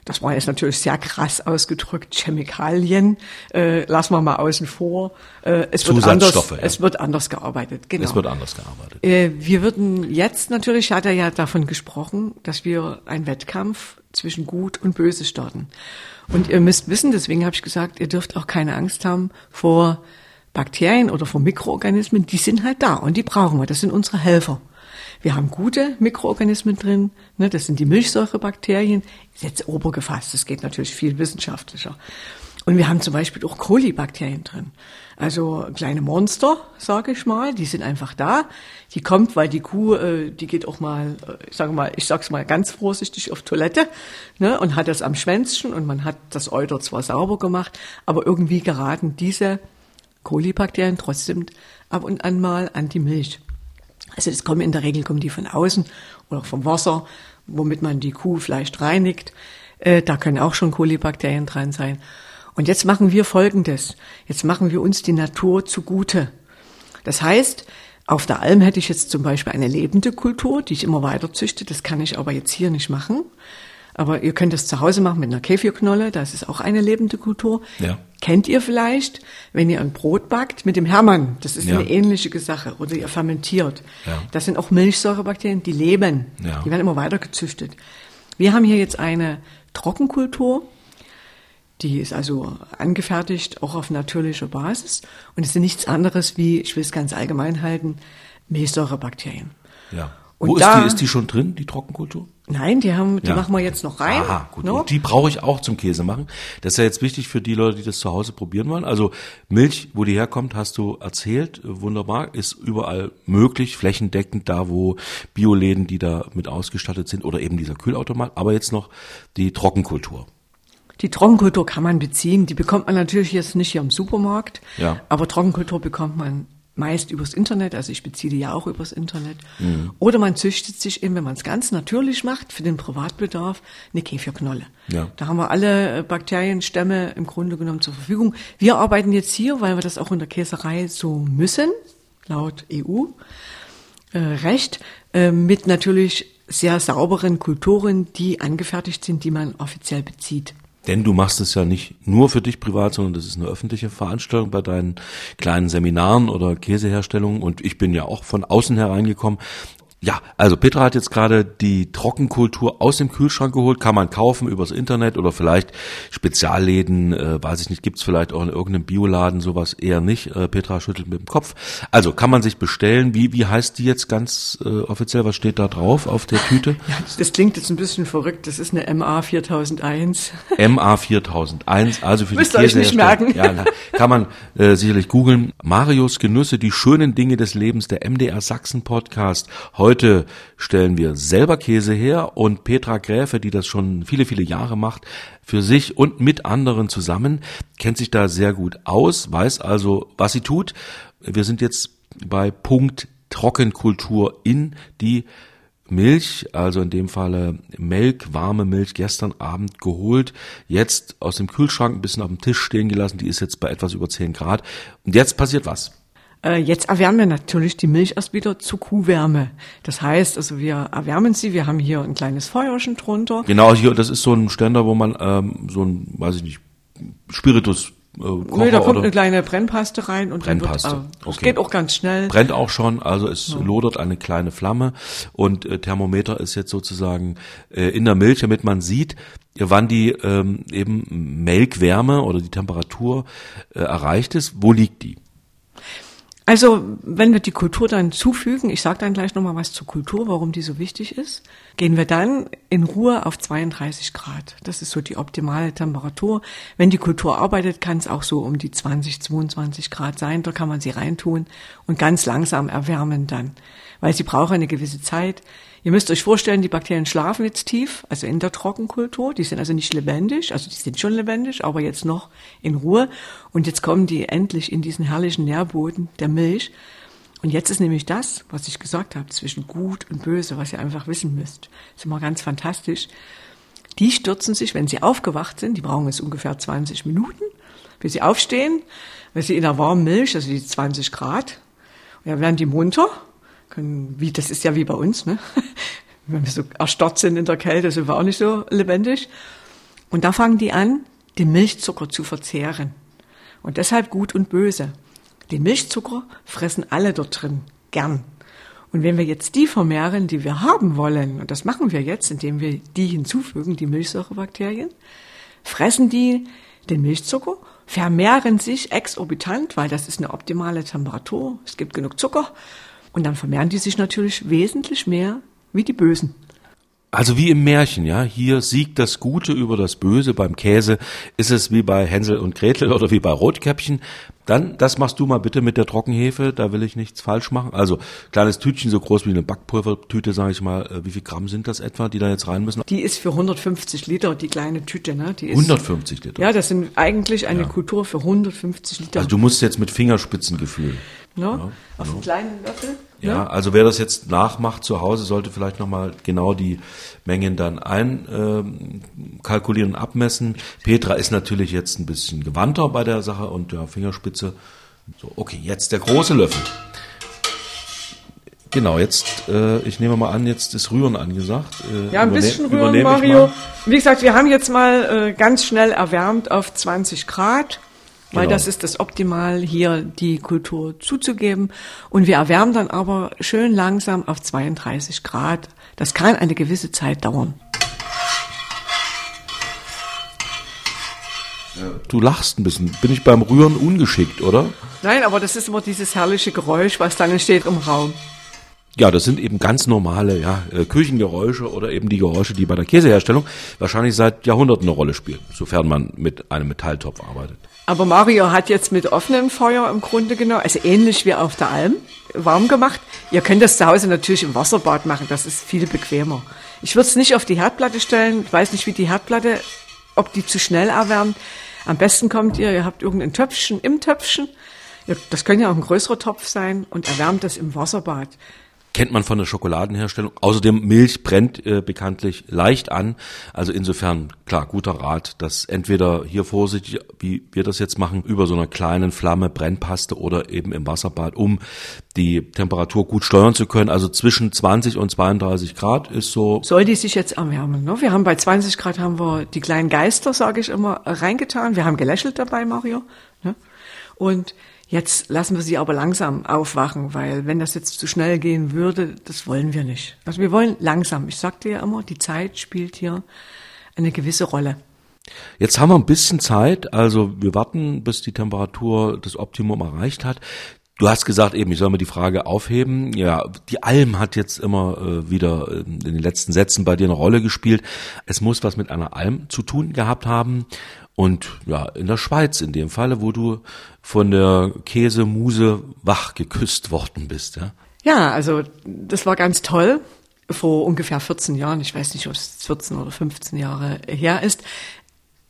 Das war jetzt natürlich sehr krass ausgedrückt. Chemikalien äh, lassen wir mal außen vor. Äh, es wird anders, ja. es wird anders gearbeitet. Genau. Es wird anders gearbeitet. Äh, wir würden jetzt natürlich, hat er ja davon gesprochen, dass wir einen Wettkampf zwischen Gut und Böse starten. Und ihr müsst wissen, deswegen habe ich gesagt, ihr dürft auch keine Angst haben vor Bakterien oder vor Mikroorganismen. Die sind halt da und die brauchen wir. Das sind unsere Helfer. Wir haben gute Mikroorganismen drin, ne, das sind die Milchsäurebakterien, ist jetzt obergefasst, das geht natürlich viel wissenschaftlicher. Und wir haben zum Beispiel auch Kolibakterien drin. Also kleine Monster, sage ich mal, die sind einfach da. Die kommt, weil die Kuh, äh, die geht auch mal, äh, ich sage mal, ich sag's mal ganz vorsichtig auf Toilette, ne, und hat das am Schwänzchen und man hat das Euter zwar sauber gemacht, aber irgendwie geraten diese Kolibakterien trotzdem ab und an mal an die Milch. Also das kommen in der Regel kommen die von außen oder vom Wasser, womit man die Kuh vielleicht reinigt. Äh, da können auch schon Kolibakterien dran sein. Und jetzt machen wir Folgendes. Jetzt machen wir uns die Natur zugute. Das heißt, auf der Alm hätte ich jetzt zum Beispiel eine lebende Kultur, die ich immer weiter züchte. Das kann ich aber jetzt hier nicht machen. Aber ihr könnt das zu Hause machen mit einer Käfigknolle. Das ist auch eine lebende Kultur. Ja. Kennt ihr vielleicht, wenn ihr ein Brot backt mit dem Hermann? Das ist Ja. eine ähnliche Sache. Oder ihr fermentiert. Ja. Das sind auch Milchsäurebakterien, die leben. Ja. Die werden immer weiter gezüchtet. Wir haben hier jetzt eine Trockenkultur. Die ist also angefertigt, auch auf natürlicher Basis. Und es sind nichts anderes wie, ich will es ganz allgemein halten, Milchsäurebakterien. Ja. Und Wo da- ist die? Ist die schon drin, die Trockenkultur? Nein, die haben, die Ja. machen wir jetzt noch rein. Aha, gut. No? Und die brauche ich auch zum Käse machen. Das ist ja jetzt wichtig für die Leute, die das zu Hause probieren wollen. Also Milch, wo die herkommt, hast du erzählt. Äh, Wunderbar. Ist überall möglich, flächendeckend da, wo Bioläden, die da mit ausgestattet sind oder eben dieser Kühlautomat. Aber jetzt noch die Trockenkultur. Die Trockenkultur kann man beziehen. Die bekommt man natürlich jetzt nicht hier im Supermarkt. Ja. Aber Trockenkultur bekommt man meist übers Internet. Also ich beziehe die ja auch übers Internet. Mhm. Oder man züchtet sich eben, wenn man es ganz natürlich macht, für den Privatbedarf, eine Käferknolle. Ja. Da haben wir alle äh, Bakterienstämme im Grunde genommen zur Verfügung. Wir arbeiten jetzt hier, weil wir das auch in der Käserei so müssen, laut EU äh, äh, mit natürlich sehr sauberen Kulturen, die angefertigt sind, die man offiziell bezieht. Denn du machst es ja nicht nur für dich privat, sondern das ist eine öffentliche Veranstaltung bei deinen kleinen Seminaren oder Käseherstellungen. Und ich bin ja auch von außen hereingekommen. Ja, also Petra hat jetzt gerade die Trockenkultur aus dem Kühlschrank geholt, kann man kaufen übers Internet oder vielleicht Spezialläden, äh, weiß ich nicht, gibt's vielleicht auch in irgendeinem Bioladen sowas eher nicht. Äh, Petra schüttelt mit dem Kopf. Also kann man sich bestellen. Wie, wie heißt die jetzt ganz äh, offiziell? Was steht da drauf auf der Tüte? Ja, das klingt jetzt ein bisschen verrückt. Das ist eine MA 4001. MA 4001, also für Müsst die ihr euch nicht merken. Ja, na, kann man äh, sicherlich googeln. Marius Genüsse, die schönen Dinge des Lebens, der MDR Sachsen Podcast. Heute stellen wir selber Käse her und Petra Gräfe, die das schon viele, viele Jahre macht, für sich und mit anderen zusammen, kennt sich da sehr gut aus, weiß also, was sie tut. Wir sind jetzt bei Punkt Trockenkultur in die Milch, also in dem Falle Milch, warme Milch, gestern Abend geholt, jetzt aus dem Kühlschrank ein bisschen auf dem Tisch stehen gelassen, die ist jetzt bei etwas über 10 Grad. Und jetzt passiert was. Äh, Jetzt erwärmen wir natürlich die Milch erst wieder zu Kuhwärme. Das heißt, also wir erwärmen sie. Wir haben hier ein kleines Feuerchen drunter. Genau, hier, das ist so ein Ständer, wo man ähm, so ein, weiß ich nicht, Spiritus äh, Kocher Nee, da kommt oder eine kleine Brennpaste rein und Brennpaste, dann wird, äh, okay. geht auch ganz schnell. brennt auch schon, also es lodert eine kleine Flamme und äh, Thermometer ist jetzt sozusagen äh, in der Milch, damit man sieht, wann die ähm, eben Melkwärme oder die Temperatur äh, erreicht ist. Wo liegt die? Also, wenn wir die Kultur dann zufügen, ich sage dann gleich nochmal was zur Kultur, warum die so wichtig ist, gehen wir dann in Ruhe auf 32 Grad. Das ist so die optimale Temperatur. Wenn die Kultur arbeitet, kann es auch so um die 20, 22 Grad sein. Da kann man sie reintun und ganz langsam erwärmen dann, weil sie brauchen eine gewisse Zeit. Ihr müsst euch vorstellen, die Bakterien schlafen jetzt tief, also in der Trockenkultur. Die sind also nicht lebendig, also die sind schon lebendig, aber jetzt noch in Ruhe. Und jetzt kommen die endlich in diesen herrlichen Nährboden der Milch. Und jetzt ist nämlich das, was ich gesagt habe, zwischen gut und böse, was ihr einfach wissen müsst. Das ist immer ganz fantastisch. Die stürzen sich, wenn sie aufgewacht sind, die brauchen es ungefähr 20 Minuten, bis sie aufstehen, weil sie in der warmen Milch, also die 20 Grad, und dann werden die munter, können, wie, das ist ja wie bei uns, ne? <laughs> Wenn wir so erstarrt sind in der Kälte, sind wir auch nicht so lebendig. Und da fangen die an, den Milchzucker zu verzehren. Und deshalb gut und böse. Den Milchzucker fressen alle dort drin, gern. Und wenn wir jetzt die vermehren, die wir haben wollen, und das machen wir jetzt, indem wir die hinzufügen, die Milchsäurebakterien, fressen die den Milchzucker, vermehren sich exorbitant, weil das ist eine optimale Temperatur, es gibt genug Zucker, und dann vermehren die sich natürlich wesentlich mehr wie die Bösen. Also wie im Märchen, ja. Hier siegt das Gute über das Böse. Beim Käse ist es wie bei Hänsel und Gretel <laughs> oder wie bei Rotkäppchen. Dann, das machst du mal bitte mit der Trockenhefe. Da will ich nichts falsch machen. Also kleines Tütchen, so groß wie eine Backpulvertüte, sage ich mal. Äh, Wie viel Gramm sind das etwa, die da jetzt rein müssen? Die ist für 150 Liter, die kleine Tüte, ne? Die ist, 150 Liter. Ja, das sind eigentlich eine Kultur für 150 Liter. Also du musst jetzt mit Fingerspitzengefühl. ne? Auf einen kleinen Löffel. Ja, also wer das jetzt nachmacht zu Hause, sollte vielleicht nochmal genau die Mengen dann einkalkulieren ähm, und abmessen. Petra ist natürlich jetzt ein bisschen gewandter bei der Sache und ja, Fingerspitze. So, okay, jetzt der große Löffel. Genau, jetzt, äh, ich nehme mal an, jetzt ist Rühren angesagt. Äh, Ja, ein bisschen rühren, Mario. Wie gesagt, wir haben jetzt mal äh, ganz schnell erwärmt auf 20 Grad, weil genau. das ist das Optimal, hier die Kultur zuzugeben. Und wir erwärmen dann aber schön langsam auf 32 Grad. Das kann eine gewisse Zeit dauern. Du lachst ein bisschen. Bin ich beim Rühren ungeschickt, oder? Nein, aber das ist immer dieses herrliche Geräusch, was dann entsteht im Raum. Ja, das sind eben ganz normale ja, äh, Küchengeräusche oder eben die Geräusche, die bei der Käseherstellung wahrscheinlich seit Jahrhunderten eine Rolle spielen, sofern man mit einem Metalltopf arbeitet. Aber Mario hat jetzt mit offenem Feuer im Grunde genommen, also ähnlich wie auf der Alm, warm gemacht. Ihr könnt das zu Hause natürlich im Wasserbad machen, das ist viel bequemer. Ich würde es nicht auf die Herdplatte stellen, ich weiß nicht, wie die Herdplatte, ob die zu schnell erwärmt. Am besten kommt ihr, ihr habt irgendein Töpfchen im Töpfchen, das kann ja auch ein größerer Topf sein und erwärmt das im Wasserbad kennt man von der Schokoladenherstellung. Außerdem Milch brennt äh, bekanntlich leicht an. Also insofern klar guter Rat, dass entweder hier vorsichtig, wie wir das jetzt machen, über so einer kleinen Flamme Brennpaste oder eben im Wasserbad, um die Temperatur gut steuern zu können. Also zwischen 20 und 32 Grad ist so. Soll die sich jetzt erwärmen? Ne? Wir haben bei 20 Grad haben wir die kleinen Geister, sage ich immer, reingetan. Wir haben gelächelt dabei, Mario. Ne? Und Jetzt lassen wir sie aber langsam aufwachen, weil wenn das jetzt zu schnell gehen würde, das wollen wir nicht. Also wir wollen langsam. Ich sagte ja immer, die Zeit spielt hier eine gewisse Rolle. Jetzt haben wir ein bisschen Zeit, also wir warten, bis die Temperatur das Optimum erreicht hat. Du hast gesagt eben, ich soll mir die Frage aufheben. Ja, die Alm hat jetzt immer äh, wieder in den letzten Sätzen bei dir eine Rolle gespielt. Es muss was mit einer Alm zu tun gehabt haben. Und ja, in der Schweiz in dem Falle, wo du von der Käsemuse wach geküsst worden bist, ja? Ja, also das war ganz toll. Vor ungefähr 14 Jahren, ich weiß nicht, ob es 14 oder 15 Jahre her ist,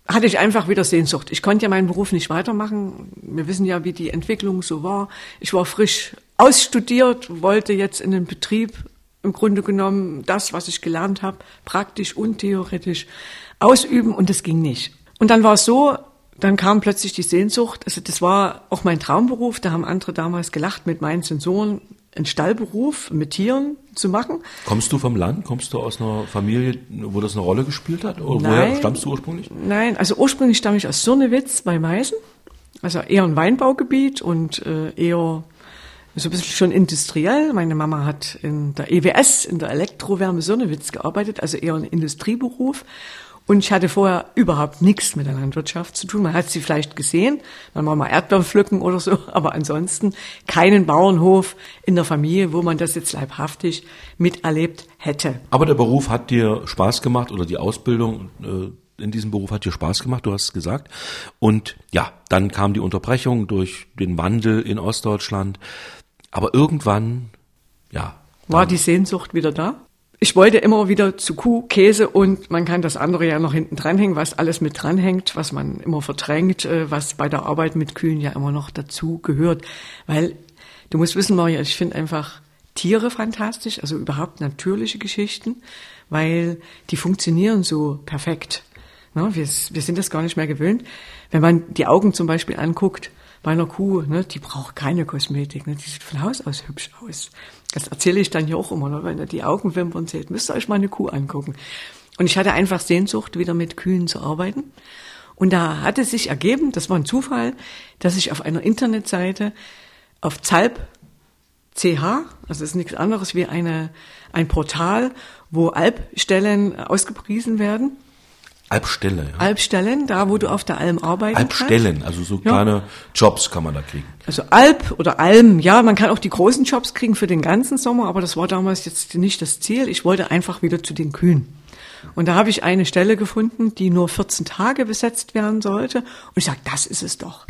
hatte ich einfach wieder Sehnsucht. Ich konnte ja meinen Beruf nicht weitermachen. Wir wissen ja, wie die Entwicklung so war. Ich war frisch ausstudiert, wollte jetzt in den Betrieb im Grunde genommen das, was ich gelernt habe, praktisch und theoretisch ausüben und das ging nicht. Und dann war es so, dann kam plötzlich die Sehnsucht. Also das war auch mein Traumberuf. Da haben andere damals gelacht mit meinen Sensoren, einen Stallberuf mit Tieren zu machen. Kommst du vom Land? Kommst du aus einer Familie, wo das eine Rolle gespielt hat? Oder Nein, woher stammst du ursprünglich? Nein, also ursprünglich stamme ich aus Surnewitz bei Meißen. Also eher ein Weinbaugebiet und äh, eher so ein bisschen schon industriell. Meine Mama hat in der EWS, in der Elektrowärme Sonnewitz gearbeitet, also eher ein Industrieberuf. Und ich hatte vorher überhaupt nichts mit der Landwirtschaft zu tun. Man hat sie vielleicht gesehen, dann war mal Erdbeeren pflücken oder so, <laughs> aber ansonsten keinen Bauernhof in der Familie, wo man das jetzt leibhaftig miterlebt hätte. Aber der Beruf hat dir Spaß gemacht oder die Ausbildung äh, in diesem Beruf hat dir Spaß gemacht, du hast es gesagt. Und ja, dann kam die Unterbrechung durch den Wandel in Ostdeutschland. Aber irgendwann, ja. War die Sehnsucht wieder da? Ich wollte immer wieder zu Kuh, Käse und man kann das andere ja noch hinten dranhängen, was alles mit dranhängt, was man immer verdrängt, äh, was bei der Arbeit mit Kühen ja immer noch dazu gehört. Weil du musst wissen, Maria, ich finde einfach Tiere fantastisch, also überhaupt natürliche Geschichten, weil die funktionieren so perfekt. Ne, wir, sind das gar nicht mehr gewöhnt. Wenn man die Augen zum Beispiel anguckt, bei einer Kuh, ne, die braucht keine Kosmetik, ne, die sieht von Haus aus hübsch aus. Das erzähle ich dann ja auch immer, ne, wenn ihr die Augenwimpern seht, müsst ihr euch mal eine Kuh angucken. Und ich hatte einfach Sehnsucht, wieder mit Kühen zu arbeiten. Und da hatte sich ergeben, das war ein Zufall, dass ich auf einer Internetseite auf Zalb CH, also ist nichts anderes wie eine, ein Portal, wo Albstellen ausgepriesen werden. Albstelle, ja. Albstellen, da wo du auf der Alm arbeitest. Albstellen, also so kleine ja. Jobs kann man da kriegen. Also Alp oder Alm, ja, man kann auch die großen Jobs kriegen für den ganzen Sommer, aber das war damals jetzt nicht das Ziel. Ich wollte einfach wieder zu den Kühen. Und da habe ich eine Stelle gefunden, die nur 14 Tage besetzt werden sollte. Und ich sage, das ist es doch.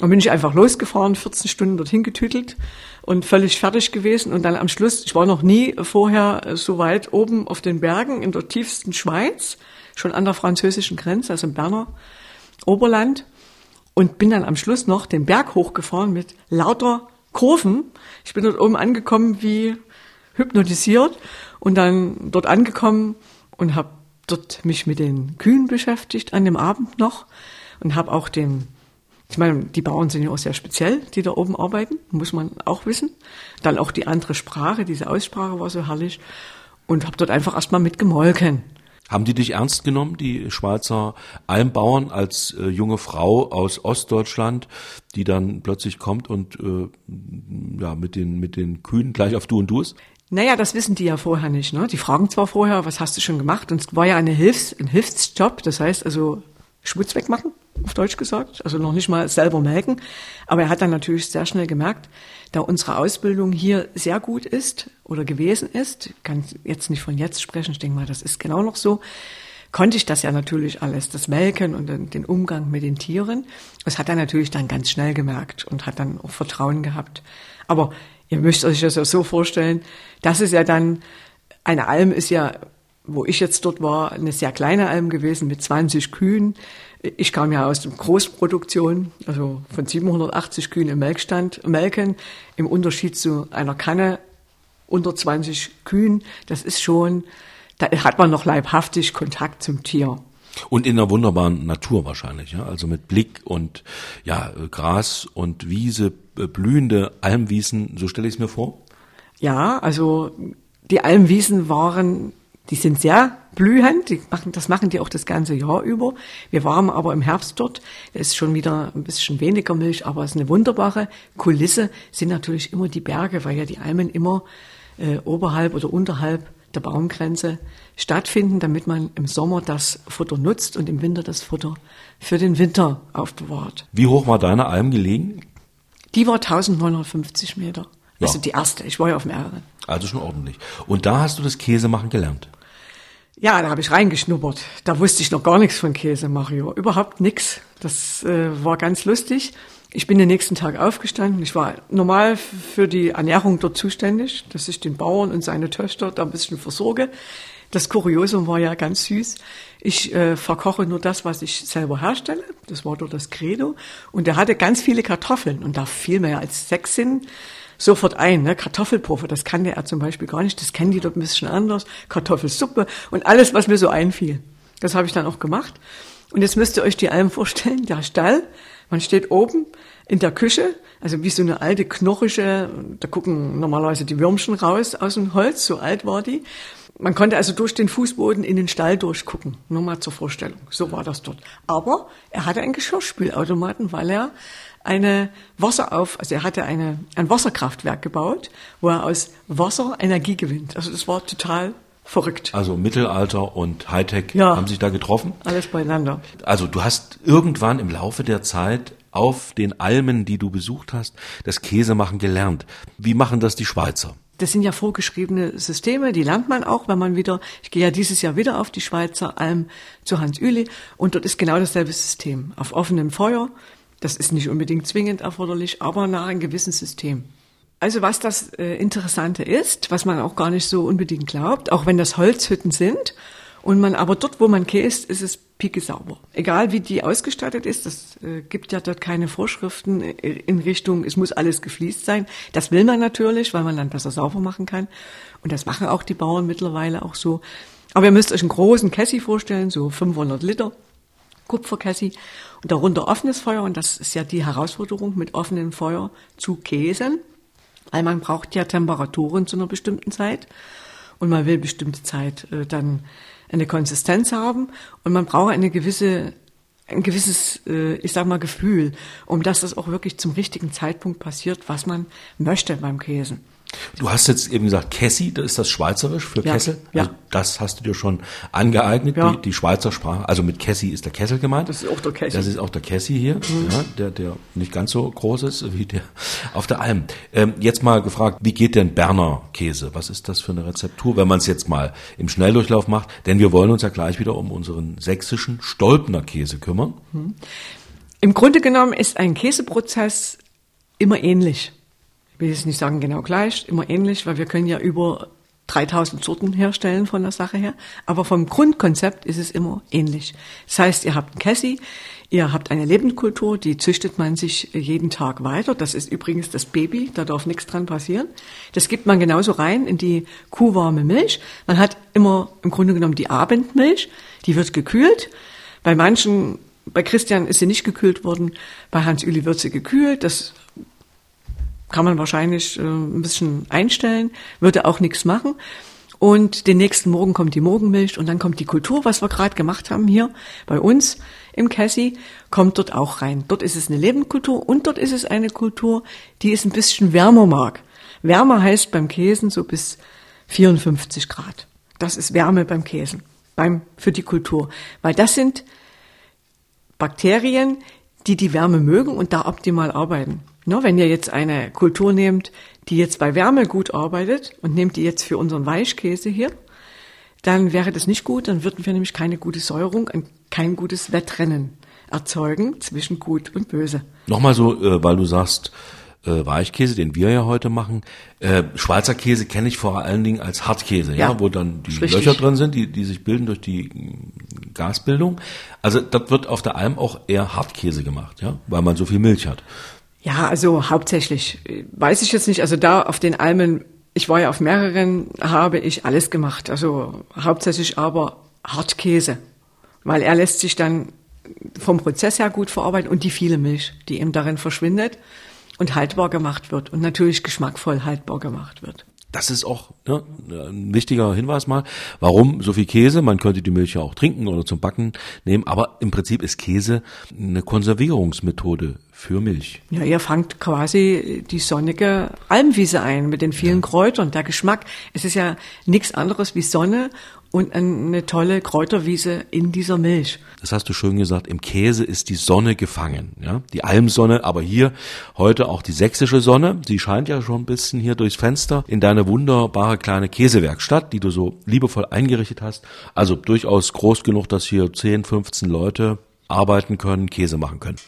Dann bin ich einfach losgefahren, 14 Stunden dorthin getütelt und völlig fertig gewesen. Und dann am Schluss, ich war noch nie vorher so weit oben auf den Bergen in der tiefsten Schweiz schon an der französischen Grenze, also im Berner Oberland. Und bin dann am Schluss noch den Berg hochgefahren mit lauter Kurven. Ich bin dort oben angekommen wie hypnotisiert und dann dort angekommen und habe dort mich mit den Kühen beschäftigt an dem Abend noch und habe auch den ich meine, die Bauern sind ja auch sehr speziell, die da oben arbeiten, muss man auch wissen. Dann auch die andere Sprache, diese Aussprache war so herrlich und habe dort einfach erstmal mitgemolken. Haben die dich ernst genommen, die Schweizer Almbauern, als äh, junge Frau aus Ostdeutschland, die dann plötzlich kommt und äh, ja mit den mit den Kühen gleich auf Du und Du ist? Naja, das wissen die ja vorher nicht. Ne? Die fragen zwar vorher, was hast du schon gemacht? Und es war ja eine Hilfs-, ein Hilfsjob, das heißt also Schmutz wegmachen, auf Deutsch gesagt, also noch nicht mal selber melken. Aber er hat dann natürlich sehr schnell gemerkt, da unsere Ausbildung hier sehr gut ist oder gewesen ist, ich kann jetzt nicht von jetzt sprechen, ich denke mal, das ist genau noch so, konnte ich das ja natürlich alles, das Melken und den Umgang mit den Tieren. Das hat er natürlich dann ganz schnell gemerkt und hat dann auch Vertrauen gehabt. Aber ihr müsst euch das ja so vorstellen, das ist ja dann, eine Alm ist ja, wo ich jetzt dort war, eine sehr kleine Alm gewesen mit 20 Kühen. Ich kam ja aus der Großproduktion, also von 780 Kühen im Melkstand, melken, im Unterschied zu einer Kanne unter 20 Kühen. Das ist schon, da hat man noch leibhaftig Kontakt zum Tier. Und in einer wunderbaren Natur wahrscheinlich, ja, also mit Blick und ja Gras und Wiese, äh, blühende Almwiesen, so stelle ich es mir vor. Ja, also die Almwiesen waren die sind sehr blühend, die machen, das machen die auch das ganze Jahr über. Wir waren aber im Herbst dort, da ist schon wieder ein bisschen weniger Milch, aber es ist eine wunderbare Kulisse, sind natürlich immer die Berge, weil ja die Almen immer äh, oberhalb oder unterhalb der Baumgrenze stattfinden, damit man im Sommer das Futter nutzt und im Winter das Futter für den Winter aufbewahrt. Wie hoch war deine Alm gelegen? Die war 1950 Meter. Ja. Also die erste. Ich war ja auf mehreren. Also schon ordentlich. Und da hast du das Käsemachen gelernt? Ja, da habe ich reingeschnuppert. Da wusste ich noch gar nichts von Käse, Mario. Überhaupt nichts. Das äh, war ganz lustig. Ich bin den nächsten Tag aufgestanden. Ich war normal für die Ernährung dort zuständig, dass ich den Bauern und seine Töchter da ein bisschen versorge. Das Kuriosum war ja ganz süß. Ich äh, verkoche nur das, was ich selber herstelle. Das war dort das Credo. Und er hatte ganz viele Kartoffeln. Und da fiel ja als sechs sind sofort ein. Ne? Kartoffelpuffer, das kannte er zum Beispiel gar nicht. Das kennen die dort ein bisschen anders. Kartoffelsuppe und alles, was mir so einfiel. Das habe ich dann auch gemacht. Und jetzt müsst ihr euch die Alm vorstellen, der Stall. Man steht oben in der Küche, also wie so eine alte knochige, da gucken normalerweise die Würmchen raus aus dem Holz, so alt war die. Man konnte also durch den Fußboden in den Stall durchgucken. Nur mal zur Vorstellung. So war das dort. Aber er hatte einen Geschirrspülautomaten, weil er eine Wasserauf, also er hatte eine, ein Wasserkraftwerk gebaut, wo er aus Wasser Energie gewinnt. Also das war total verrückt. Also Mittelalter und Hightech ja, haben sich da getroffen. Alles beieinander. Also du hast irgendwann im Laufe der Zeit auf den Almen, die du besucht hast, das Käsemachen gelernt. Wie machen das die Schweizer? Das sind ja vorgeschriebene Systeme, die lernt man auch, wenn man wieder, ich gehe ja dieses Jahr wieder auf die Schweizer Alm zu Hans Üli und dort ist genau dasselbe System. Auf offenem Feuer, das ist nicht unbedingt zwingend erforderlich, aber nach einem gewissen System. Also was das äh, Interessante ist, was man auch gar nicht so unbedingt glaubt, auch wenn das Holzhütten sind und man aber dort, wo man käst, ist es pike sauber. Egal wie die ausgestattet ist, das äh, gibt ja dort keine Vorschriften in Richtung, es muss alles gefliest sein. Das will man natürlich, weil man dann besser sauber machen kann. Und das machen auch die Bauern mittlerweile auch so. Aber ihr müsst euch einen großen Kessi vorstellen, so 500 Liter Kupferkessi und darunter offenes Feuer. Und das ist ja die Herausforderung, mit offenem Feuer zu käsen, weil man braucht ja Temperaturen zu einer bestimmten Zeit und man will bestimmte Zeit äh, dann eine Konsistenz haben und man braucht eine gewisse ein gewisses, äh, ich sag mal, Gefühl, um dass das auch wirklich zum richtigen Zeitpunkt passiert, was man möchte beim Käsen. Du hast jetzt eben gesagt, Kessi, das ist das Schweizerisch für ja, Kessel. Ja. Also das hast du dir schon angeeignet, ja. die, die Schweizer Sprache. Also mit Kessi ist der Kessel gemeint. Das ist auch der Kessi. Das ist auch der Kessi hier, mhm. ja, der, der nicht ganz so groß ist wie der auf der Alm. Ähm, jetzt mal gefragt, wie geht denn Berner Käse? Was ist das für eine Rezeptur, wenn man es jetzt mal im Schnelldurchlauf macht? Denn wir wollen uns ja gleich wieder um unseren sächsischen Stolpner Käse kümmern. Mhm. Im Grunde genommen ist ein Käseprozess immer ähnlich will jetzt nicht sagen genau gleich, immer ähnlich, weil wir können ja über 3000 Sorten herstellen von der Sache her. Aber vom Grundkonzept ist es immer ähnlich. Das heißt, ihr habt einen Cassie, ihr habt eine Lebendkultur, die züchtet man sich jeden Tag weiter. Das ist übrigens das Baby, da darf nichts dran passieren. Das gibt man genauso rein in die kuhwarme Milch. Man hat immer im Grunde genommen die Abendmilch, die wird gekühlt. Bei manchen bei Christian ist sie nicht gekühlt worden, bei Hans Uli wird sie gekühlt. Das kann man wahrscheinlich äh, ein bisschen einstellen, würde auch nichts machen. Und den nächsten Morgen kommt die Morgenmilch und dann kommt die Kultur, was wir gerade gemacht haben hier bei uns im Cassie, kommt dort auch rein. Dort ist es eine Lebendkultur und dort ist es eine Kultur, die es ein bisschen wärmer mag. Wärmer heißt beim Käsen so bis 54 Grad. Das ist Wärme beim Käsen, beim, für die Kultur. Weil das sind Bakterien, die die Wärme mögen und da optimal arbeiten. No, wenn ihr jetzt eine Kultur nehmt, die jetzt bei Wärme gut arbeitet und nehmt die jetzt für unseren Weichkäse hier, dann wäre das nicht gut, dann würden wir nämlich keine gute Säuerung und kein gutes Wettrennen erzeugen zwischen gut und böse. Nochmal so, äh, weil du sagst, äh, Weichkäse, den wir ja heute machen. Äh, Schweizer Käse kenne ich vor allen Dingen als Hartkäse, ja, ja wo dann die Löcher drin sind, die, die sich bilden durch die mm, Gasbildung. Also das wird auf der Alm auch eher Hartkäse gemacht, ja, weil man so viel Milch hat. Ja, also hauptsächlich weiß ich jetzt nicht. Also da auf den Almen, ich war ja auf mehreren, habe ich alles gemacht. Also hauptsächlich aber Hartkäse, weil er lässt sich dann vom Prozess her gut verarbeiten und die viele Milch, die eben darin verschwindet und haltbar gemacht wird und natürlich geschmackvoll haltbar gemacht wird. Das ist auch ne, ein wichtiger Hinweis mal. Warum so viel Käse? Man könnte die Milch ja auch trinken oder zum Backen nehmen, aber im Prinzip ist Käse eine Konservierungsmethode für Milch. Ja, ihr fangt quasi die sonnige Almwiese ein mit den vielen ja. Kräutern. Der Geschmack, es ist ja nichts anderes wie Sonne und eine tolle Kräuterwiese in dieser Milch. Das hast du schön gesagt, im Käse ist die Sonne gefangen, ja, die Almsonne, aber hier heute auch die sächsische Sonne. Sie scheint ja schon ein bisschen hier durchs Fenster in deine wunderbare kleine Käsewerkstatt, die du so liebevoll eingerichtet hast. Also durchaus groß genug, dass hier 10, 15 Leute arbeiten können, Käse machen können.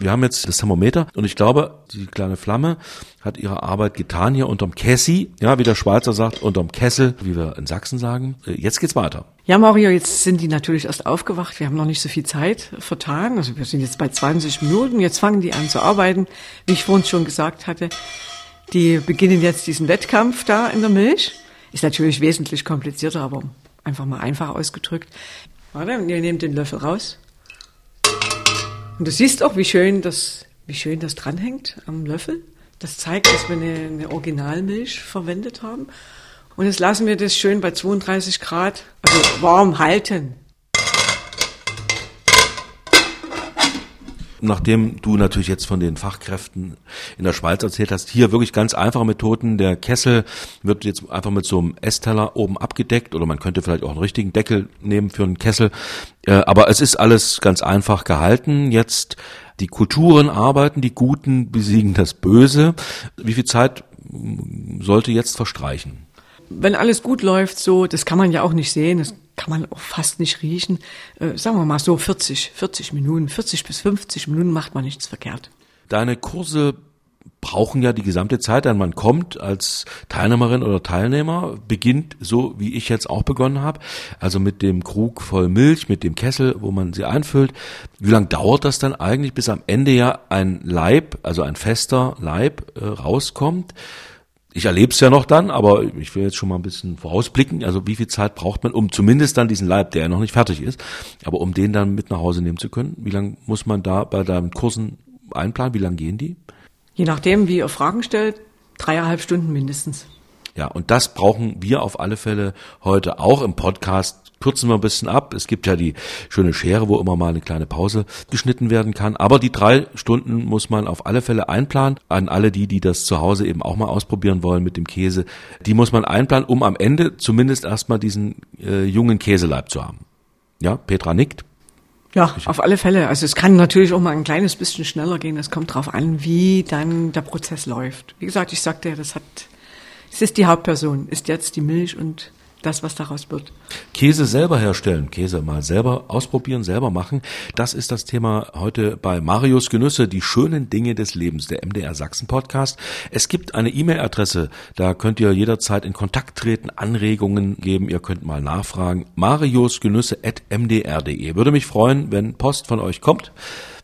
Wir haben jetzt das Thermometer und ich glaube, die kleine Flamme hat ihre Arbeit getan hier unterm Kessi, ja, wie der Schweizer sagt, unterm Kessel, wie wir in Sachsen sagen. Äh, jetzt geht's weiter. Ja, Mario, jetzt sind die natürlich erst aufgewacht. Wir haben noch nicht so viel Zeit vertan. Also wir sind jetzt bei 20 Minuten. Jetzt fangen die an zu arbeiten. Wie ich vorhin schon gesagt hatte, die beginnen jetzt diesen Wettkampf da in der Milch. Ist natürlich wesentlich komplizierter, aber einfach mal einfach ausgedrückt. Warte, ihr nehmt den Löffel raus. Und du siehst auch, wie schön das, wie schön das dranhängt am Löffel. Das zeigt, dass wir eine, eine Originalmilch verwendet haben. Und jetzt lassen wir das schön bei 32 Grad, also warm halten. Nachdem du natürlich jetzt von den Fachkräften in der Schweiz erzählt hast, hier wirklich ganz einfache Methoden. Der Kessel wird jetzt einfach mit so einem Essteller oben abgedeckt oder man könnte vielleicht auch einen richtigen Deckel nehmen für einen Kessel. Äh, aber es ist alles ganz einfach gehalten. Jetzt die Kulturen arbeiten, die Guten besiegen das Böse. Wie viel Zeit sollte jetzt verstreichen? Wenn alles gut läuft, so, das kann man ja auch nicht sehen. Das kann man auch fast nicht riechen. Äh, sagen wir mal so 40, 40 Minuten, 40 bis 50 Minuten macht man nichts verkehrt. Deine Kurse brauchen ja die gesamte Zeit, denn man kommt als Teilnehmerin oder Teilnehmer, beginnt so, wie ich jetzt auch begonnen habe, also mit dem Krug voll Milch, mit dem Kessel, wo man sie einfüllt. Wie lange dauert das dann eigentlich, bis am Ende ja ein Leib, also ein fester Leib äh, rauskommt? Ich erlebe es ja noch dann, aber ich will jetzt schon mal ein bisschen vorausblicken. Also wie viel Zeit braucht man, um zumindest dann diesen Leib, der ja noch nicht fertig ist, aber um den dann mit nach Hause nehmen zu können? Wie lange muss man da bei deinen Kursen einplanen? Wie lange gehen die? Je nachdem, wie ihr Fragen stellt, dreieinhalb Stunden mindestens. Ja, und das brauchen wir auf alle Fälle heute auch im Podcast kürzen wir ein bisschen ab. Es gibt ja die schöne Schere, wo immer mal eine kleine Pause geschnitten werden kann. Aber die drei Stunden muss man auf alle Fälle einplanen. An alle die, die das zu Hause eben auch mal ausprobieren wollen mit dem Käse, die muss man einplanen, um am Ende zumindest erstmal diesen äh, jungen Käseleib zu haben. Ja, Petra nickt. Ja, auf alle Fälle. Also es kann natürlich auch mal ein kleines bisschen schneller gehen. Es kommt darauf an, wie dann der Prozess läuft. Wie gesagt, ich sagte ja, das hat, es ist die Hauptperson, ist jetzt die Milch und das, was daraus wird. Käse selber herstellen, Käse mal selber ausprobieren, selber machen. Das ist das Thema heute bei Marius Genüsse, die schönen Dinge des Lebens, der MDR Sachsen Podcast. Es gibt eine E-Mail-Adresse, da könnt ihr jederzeit in Kontakt treten, Anregungen geben, ihr könnt mal nachfragen. mariusgenüsse.mdr.de. Würde mich freuen, wenn Post von euch kommt.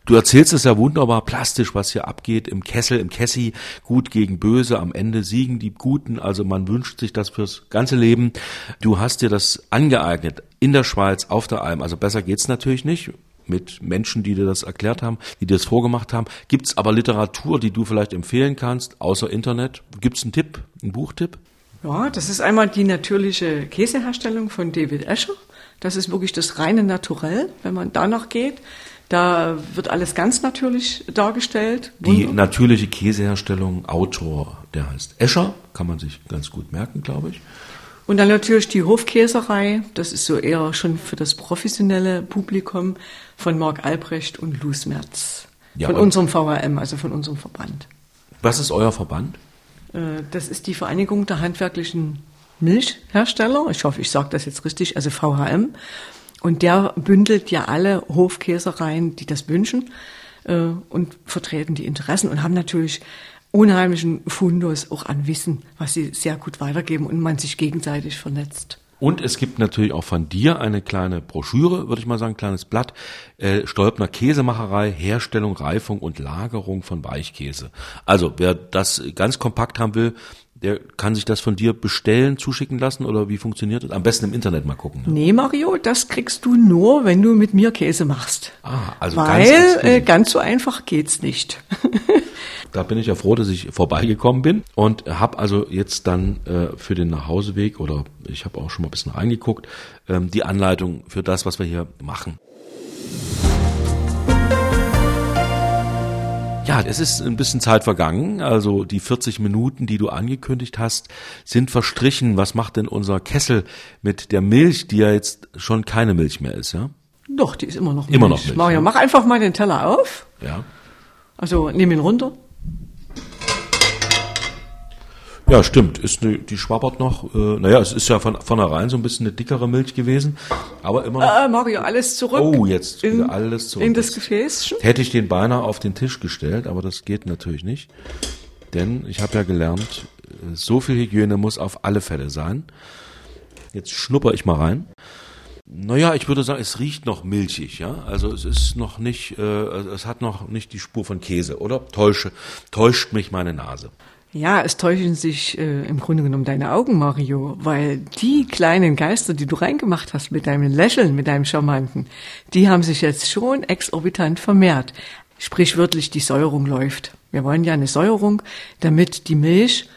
Du erzählst es ja wunderbar plastisch, was hier abgeht im Kessel, im Kessi, gut gegen böse, am Ende siegen die Guten, also man wünscht sich das fürs ganze Leben. Du hast dir das angeeignet in der Schweiz, auf der Alm, also besser geht's natürlich nicht mit Menschen, die dir das erklärt haben, die dir das vorgemacht haben. Gibt's aber Literatur, die du vielleicht empfehlen kannst, außer Internet? Gibt's einen Tipp, einen Buchtipp? Ja, das ist einmal die natürliche Käseherstellung von David Escher. Das ist wirklich das reine Naturell, wenn man danach geht. Da wird alles ganz natürlich dargestellt. Die natürliche Käseherstellung, Autor, der heißt Escher, kann man sich ganz gut merken, glaube ich. Und dann natürlich die Hofkäserei, das ist so eher schon für das professionelle Publikum von Marc Albrecht und Luz Merz. Ja, von unserem VHM, also von unserem Verband. Was ist euer Verband? Äh, Das ist die Vereinigung der handwerklichen Milchhersteller. Ich hoffe, ich sage das jetzt richtig, also VHM. Und der bündelt ja alle Hofkäsereien, die das wünschen äh, und vertreten die Interessen und haben natürlich unheimlichen Fundus auch an Wissen, was sie sehr gut weitergeben und man sich gegenseitig vernetzt. Und es gibt natürlich auch von dir eine kleine Broschüre, würde ich mal sagen, ein kleines Blatt. Äh, Stolpner Käsemacherei, Herstellung, Reifung und Lagerung von Weichkäse. Also wer das ganz kompakt haben will, der kann sich das von dir bestellen, zuschicken lassen oder wie funktioniert das? Am besten im Internet mal gucken. Ne? Nee, Mario, das kriegst du nur, wenn du mit mir Käse machst. Ah, also Weil ganz äh, ganz so einfach geht's nicht. <laughs> Da bin ich ja froh, dass ich vorbeigekommen bin und habe also jetzt dann äh, für den Nachhauseweg oder ich habe auch schon mal ein bisschen reingeguckt, ähm, die Anleitung für das, was wir hier machen. Ja, es ist ein bisschen Zeit vergangen. Also die 40 Minuten, die du angekündigt hast, sind verstrichen. Was macht denn unser Kessel mit der Milch, die ja jetzt schon keine Milch mehr ist, ja? Doch, die ist immer noch Immer Milch. noch Milch, Mario, ja. mach einfach mal den Teller auf. Ja. Also nimm ihn runter. Ja, stimmt. Ist ne, die schwabbert noch. Äh, naja, es ist ja von vornherein so ein bisschen eine dickere Milch gewesen, aber immer noch. Äh, Mario, alles zurück. Oh, jetzt in, alles zurück. In das Gefäßchen. Hätte ich den beinahe auf den Tisch gestellt, aber das geht natürlich nicht. Denn ich habe ja gelernt, äh, so viel Hygiene muss auf alle Fälle sein. Jetzt schnupper ich mal rein. Naja, ich würde sagen, es riecht noch milchig, ja. Also es ist noch nicht, äh, es hat noch nicht die Spur von Käse, oder? Täusche, täuscht mich meine Nase. Ja, es täuschen sich äh, im Grunde genommen deine Augen, Mario, weil die kleinen Geister, die du reingemacht hast mit deinem Lächeln, mit deinem Charmanten, die haben sich jetzt schon exorbitant vermehrt. Sprichwörtlich die Säuerung läuft. Wir wollen ja eine Säuerung, damit die Milch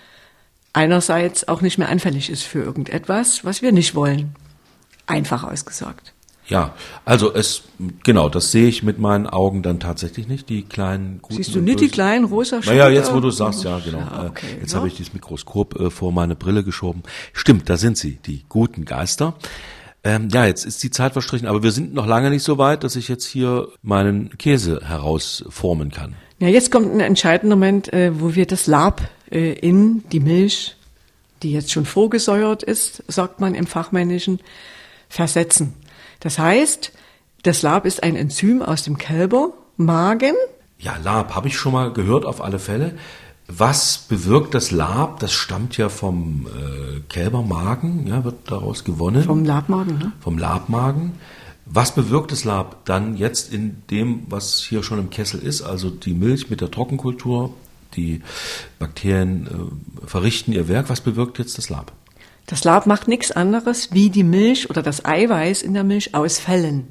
einerseits auch nicht mehr anfällig ist für irgendetwas, was wir nicht wollen. Einfach ausgesagt. Ja, also es, genau, das sehe ich mit meinen Augen dann tatsächlich nicht, die kleinen guten Siehst du nicht die kleinen rosa Naja, Schritte? jetzt wo du sagst, ja, genau. Ja, Äh, okay, jetzt ja. habe ich dieses Mikroskop äh, vor meine Brille geschoben. Stimmt, da sind sie, die guten Geister. Ähm, ja, jetzt ist die Zeit verstrichen, aber wir sind noch lange nicht so weit, dass ich jetzt hier meinen Käse herausformen kann. Ja, jetzt kommt ein entscheidender Moment, äh, wo wir das Lab äh, in die Milch, die jetzt schon vorgesäuert ist, sagt man im Fachmännischen, versetzen. Das heißt, das Lab ist ein Enzym aus dem Kälbermagen. Ja, Lab habe ich schon mal gehört, auf alle Fälle. Was bewirkt das Lab? Das stammt ja vom äh, Kälbermagen, ja, wird daraus gewonnen. Vom Labmagen, ne? vom Labmagen. Was bewirkt das Lab dann jetzt in dem, was hier schon im Kessel ist, also die Milch mit der Trockenkultur, die Bakterien äh, verrichten ihr Werk. Was bewirkt jetzt das Lab? Das Lab macht nichts anderes, wie die Milch oder das Eiweiß in der Milch ausfällen.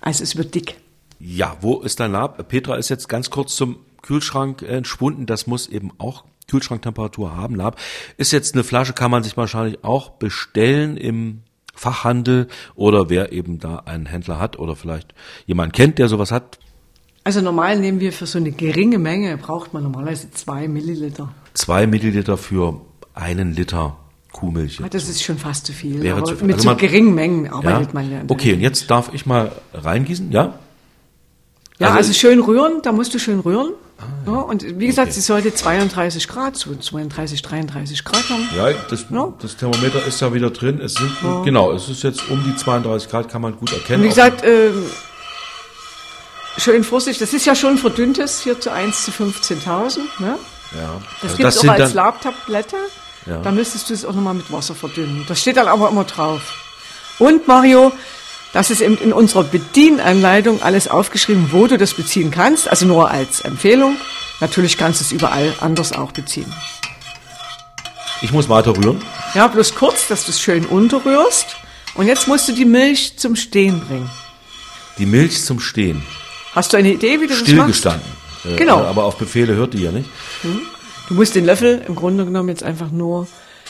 Also es wird dick. Ja, wo ist dein Lab? Petra ist jetzt ganz kurz zum Kühlschrank entschwunden. Das muss eben auch Kühlschranktemperatur haben. Lab ist jetzt eine Flasche, kann man sich wahrscheinlich auch bestellen im Fachhandel oder wer eben da einen Händler hat oder vielleicht jemand kennt, der sowas hat. Also normal nehmen wir für so eine geringe Menge, braucht man normalerweise zwei Milliliter. Zwei Milliliter für einen Liter Kuhmilch. Ah, Das ist schon fast zu viel. Wäre aber zu viel. mit Also so man- geringen Mengen arbeitet man ja. in der Okay, und jetzt darf ich mal reingießen, ja? Ja, also- also, schön rühren, da musst du schön rühren. ja. und wie gesagt, Okay. sie sollte 32 Grad, so 32, 33 Grad haben. Ja, das, Ja. das Thermometer ist ja wieder drin. Es sind, genau, es ist jetzt um die 32 Grad, kann man gut erkennen. Und wie Auch- gesagt, ähm, schön vorsichtig, das ist ja schon verdünntes, hier zu 1 zu 15.000. Ne? ja. Das Also gibt's auch sind als dann- Labtablette. Ja. Da müsstest du es auch nochmal mit Wasser verdünnen. Das steht dann aber immer drauf. Und Mario, das ist eben in unserer Bedienanleitung alles aufgeschrieben, wo du das beziehen kannst. Also nur als Empfehlung. Natürlich kannst du es überall anders auch beziehen. Ich muss weiter rühren. Ja, bloß kurz, dass du es schön unterrührst. Und jetzt musst du die Milch zum Stehen bringen. Die Milch zum Stehen. Hast du eine Idee, wie du das machst? Stillgestanden. Äh, Genau. Aber auf Befehle hört die ja nicht. Du musst den Löffel im Grunde genommen jetzt einfach nur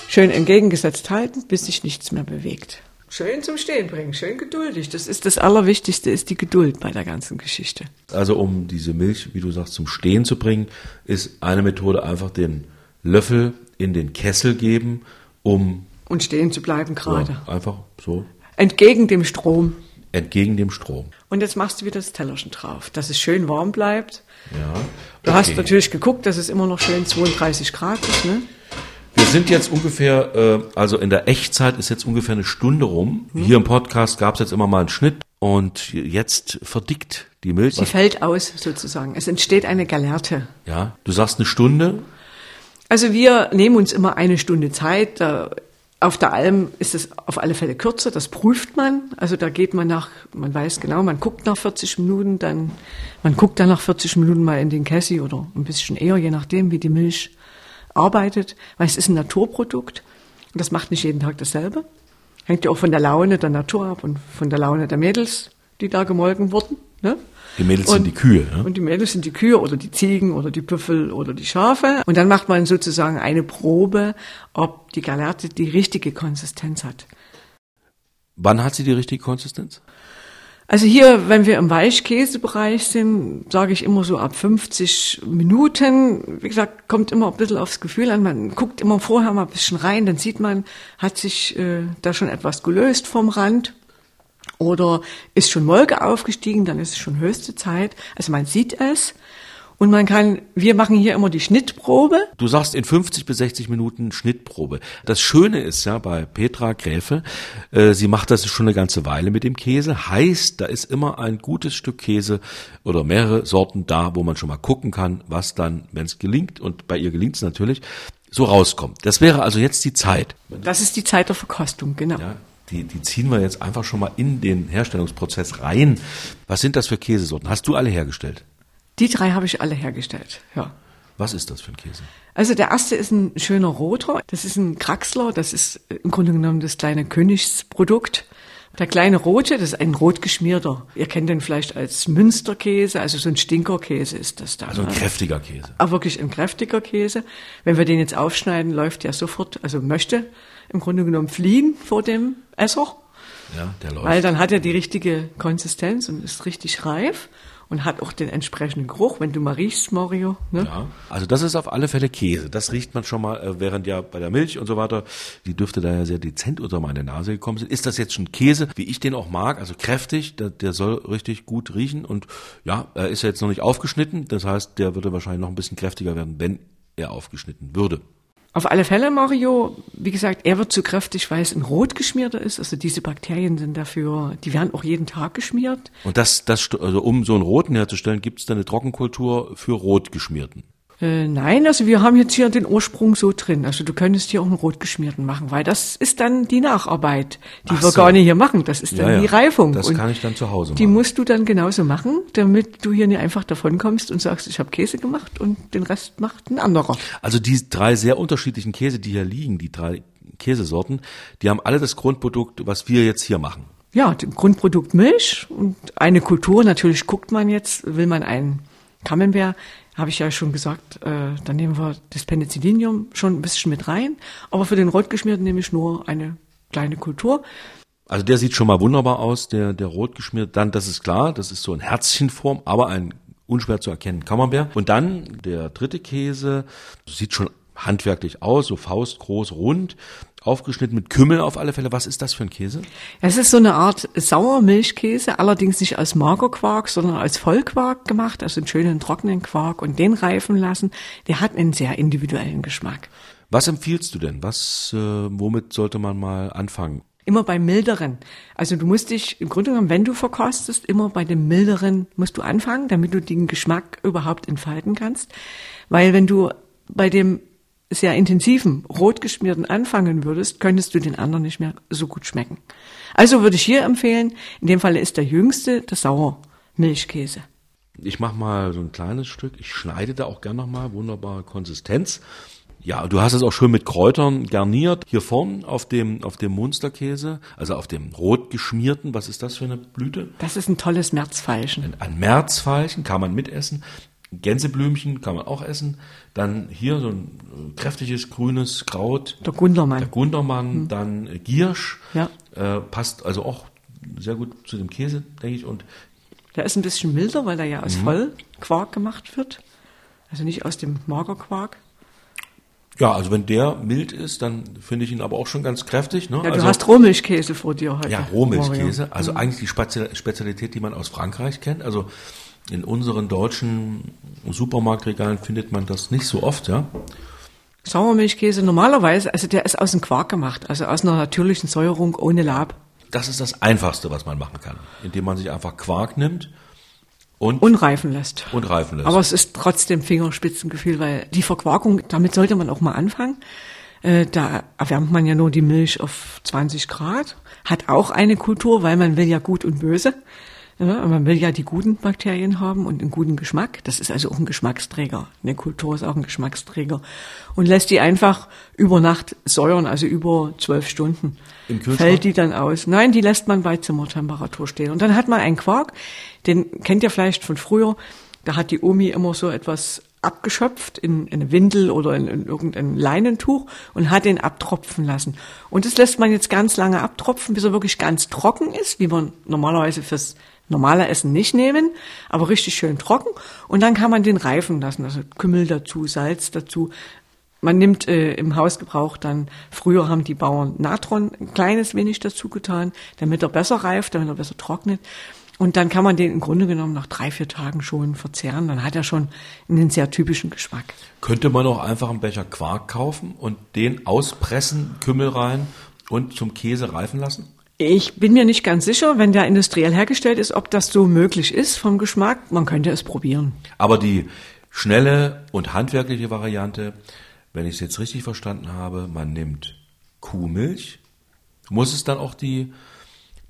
schön entgegengesetzt halten, bis sich nichts mehr bewegt. Schön zum Stehen bringen, schön geduldig. Das ist das Allerwichtigste, ist die Geduld bei der ganzen Geschichte. Also um diese Milch, wie du sagst, zum Stehen zu bringen, ist eine Methode einfach den Löffel in den Kessel geben, um Und stehen zu bleiben gerade. Ja, einfach so Entgegen dem Strom. entgegen dem Strom. Und jetzt machst du wieder das Tellerchen drauf, dass es schön warm bleibt. Ja. Du hast okay. natürlich geguckt, dass es immer noch schön 32 Grad ist, ne? Wir sind jetzt ungefähr, äh, also in der Echtzeit ist jetzt ungefähr eine Stunde rum. Mhm. Hier im Podcast gab es jetzt immer mal einen Schnitt und jetzt verdickt die Milch. Sie fällt aus sozusagen. Es entsteht eine Galerte. Ja, du sagst eine Stunde. Also wir nehmen uns immer eine Stunde Zeit. Auf der Alm ist es auf alle Fälle kürzer, das prüft man. Also da geht man nach, man weiß genau, man guckt nach 40 Minuten, dann, man guckt dann nach 40 Minuten mal in den Kessi oder ein bisschen eher, je nachdem, wie die Milch arbeitet, weil es ist ein Naturprodukt und das macht nicht jeden Tag dasselbe. Hängt ja auch von der Laune der Natur ab und von der Laune der Mädels, die da gemolken wurden. Ne? Die Mädels Und- sind die Kühe. Ja? Und die Mädels sind die Kühe oder die Ziegen oder die Büffel oder die Schafe. Und dann macht man sozusagen eine Probe, ob die Galerte die richtige Konsistenz hat. Wann hat sie die richtige Konsistenz? Also hier, wenn wir im Weichkäsebereich sind, sage ich immer so ab 50 Minuten. Wie gesagt, kommt immer ein bisschen aufs Gefühl an. Man guckt immer vorher mal ein bisschen rein, dann sieht man, hat sich äh, da schon etwas gelöst vom Rand oder ist schon Molke aufgestiegen, dann ist es schon höchste Zeit. Also man sieht es und man kann, wir machen hier immer die Schnittprobe. Du sagst in 50 bis 60 Minuten Schnittprobe. Das Schöne ist ja bei Petra Gräfe, äh, sie macht das schon eine ganze Weile mit dem Käse. Heißt, da ist immer ein gutes Stück Käse oder mehrere Sorten da, wo man schon mal gucken kann, was dann, wenn es gelingt, und bei ihr gelingt es natürlich, so rauskommt. Das wäre also jetzt die Zeit. Das ist die Zeit der Verkostung, genau. Ja, die, die ziehen wir jetzt einfach schon mal in den Herstellungsprozess rein. Was sind das für Käsesorten? Hast du alle hergestellt? Die drei habe ich alle hergestellt, ja. Was ist das für ein Käse? Also der erste ist ein schöner roter. Das ist ein Kraxler. Das ist im Grunde genommen das kleine Königsprodukt. Der kleine rote, das ist ein rotgeschmierter. Ihr kennt den vielleicht als Münsterkäse, also so ein Stinkerkäse ist das da. Also ein kräftiger Käse. Aber wirklich ein kräftiger Käse. Wenn wir den jetzt aufschneiden, läuft der sofort, also möchte im Grunde genommen fliehen vor dem Esser. Ja, der läuft. Weil dann hat er die richtige Konsistenz und ist richtig reif und hat auch den entsprechenden Geruch, wenn du mal riechst, Mario. Ne? Ja, also das ist auf alle Fälle Käse. Das riecht man schon mal, äh, während ja bei der Milch und so weiter, die dürfte da ja sehr dezent unter meine Nase gekommen sind. Ist das jetzt schon Käse, wie ich den auch mag, also kräftig, der, der soll richtig gut riechen und ja, er ist ja jetzt noch nicht aufgeschnitten, das heißt, der würde wahrscheinlich noch ein bisschen kräftiger werden, wenn er aufgeschnitten würde. Auf alle Fälle, Mario, wie gesagt, er wird zu kräftig, weil es ein rot geschmierter ist. Also diese Bakterien sind dafür, die werden auch jeden Tag geschmiert. Und das, das, also um so einen roten herzustellen, gibt es da eine Trockenkultur für rot geschmierten. Äh, nein, also wir haben jetzt hier den Ursprung so drin. Also du könntest hier auch einen rot geschmierten machen, weil das ist dann die Nacharbeit, die Ach wir so. gar nicht hier machen. Das ist dann Ja, ja. die Reifung. Das Und kann ich dann zu Hause Die machen. musst du dann genauso machen, damit du hier nicht einfach davonkommst und sagst, ich habe Käse gemacht und den Rest macht ein anderer. Also die drei sehr unterschiedlichen Käse, die hier liegen, die drei Käsesorten, die haben alle das Grundprodukt, was wir jetzt hier machen. Ja, dem Grundprodukt Milch und eine Kultur. Natürlich guckt man jetzt, will man einen Camembert, habe ich ja schon gesagt, äh, dann nehmen wir das Penicillinium schon ein bisschen mit rein. Aber für den Rotgeschmierten nehme ich nur eine kleine Kultur. Also der sieht schon mal wunderbar aus, der, der rot geschmiert. Dann, das ist klar, das ist so ein Herzchenform, aber ein unschwer zu erkennen Camembert. Und dann der dritte Käse, sieht schon handwerklich aus, so faustgroß, rund, aufgeschnitten mit Kümmel auf alle Fälle. Was ist das für ein Käse? Es ist so eine Art Sauermilchkäse, allerdings nicht als Magerquark, sondern als Vollquark gemacht, also einen schönen trockenen Quark und den reifen lassen. Der hat einen sehr individuellen Geschmack. Was empfiehlst du denn? Was, äh, womit sollte man mal anfangen? Immer beim milderen. Also du musst dich im Grunde genommen, wenn du verkostest, immer bei dem milderen musst du anfangen, damit du den Geschmack überhaupt entfalten kannst. Weil wenn du bei dem sehr intensiven rotgeschmierten anfangen würdest, könntest du den anderen nicht mehr so gut schmecken. Also würde ich hier empfehlen, in dem Fall ist der jüngste der Sauermilchkäse. Ich mache mal so ein kleines Stück. Ich schneide da auch gern nochmal. Wunderbare Konsistenz. Ja, du hast es auch schön mit Kräutern garniert. Hier vorn auf dem, auf dem Munsterkäse, also auf dem rot geschmierten, was ist das für eine Blüte? Das ist ein tolles Märzfeilchen. Ein Märzfeilchen kann man mitessen. Gänseblümchen kann man auch essen. Dann hier so ein äh, kräftiges grünes Kraut. Der Gundermann. Der Gundermann, dann äh, Giersch. Ja. Äh, passt also auch sehr gut zu dem Käse, denke ich. Und Der ist ein bisschen milder, weil der ja aus Vollquark gemacht wird. Also nicht aus dem Magerquark. Ja, also wenn der mild ist, dann finde ich ihn aber auch schon ganz kräftig. Ne? Ja, du also, hast Rohmilchkäse vor dir heute. Ja, Rohmilchkäse. Also eigentlich die Spezi- Spezialität, die man aus Frankreich kennt. Also in unseren deutschen Supermarktregalen findet man das nicht so oft, ja. Sauermilchkäse normalerweise, also der ist aus dem Quark gemacht, also aus einer natürlichen Säuerung ohne Lab. Das ist das Einfachste, was man machen kann, indem man sich einfach Quark nimmt und, Unreifen lässt. und reifen lässt. Aber es ist trotzdem Fingerspitzengefühl, weil die Verquarkung, damit sollte man auch mal anfangen. Äh, Da erwärmt man ja nur die Milch auf 20 Grad, hat auch eine Kultur, weil man will ja gut und böse. Ja, man will ja die guten Bakterien haben und einen guten Geschmack. Das ist also auch ein Geschmacksträger. Eine Kultur ist auch ein Geschmacksträger. Und lässt die einfach über Nacht säuern, also über zwölf Stunden. Im Kühlschrank? Fällt die dann aus? Nein, die lässt man bei Zimmertemperatur stehen. Und dann hat man einen Quark, den kennt ihr vielleicht von früher. Da hat die Omi immer so etwas abgeschöpft in eine Windel oder in, in irgendein Leinentuch und hat den abtropfen lassen. Und das lässt man jetzt ganz lange abtropfen, bis er wirklich ganz trocken ist, wie man normalerweise fürs normale Essen nicht nehmen, aber richtig schön trocken. Und dann kann man den reifen lassen, also Kümmel dazu, Salz dazu. Man nimmt äh, im Hausgebrauch dann, früher haben die Bauern Natron ein kleines wenig dazu getan, damit er besser reift, damit er besser trocknet. Und dann kann man den im Grunde genommen nach drei, vier Tagen schon verzehren. Dann hat er schon einen sehr typischen Geschmack. Könnte man auch einfach einen Becher Quark kaufen und den auspressen, Kümmel rein und zum Käse reifen lassen? Ich bin mir nicht ganz sicher, wenn der industriell hergestellt ist, ob das so möglich ist vom Geschmack. Man könnte es probieren. Aber die schnelle und handwerkliche Variante, wenn ich es jetzt richtig verstanden habe, man nimmt Kuhmilch. Muss es dann auch die,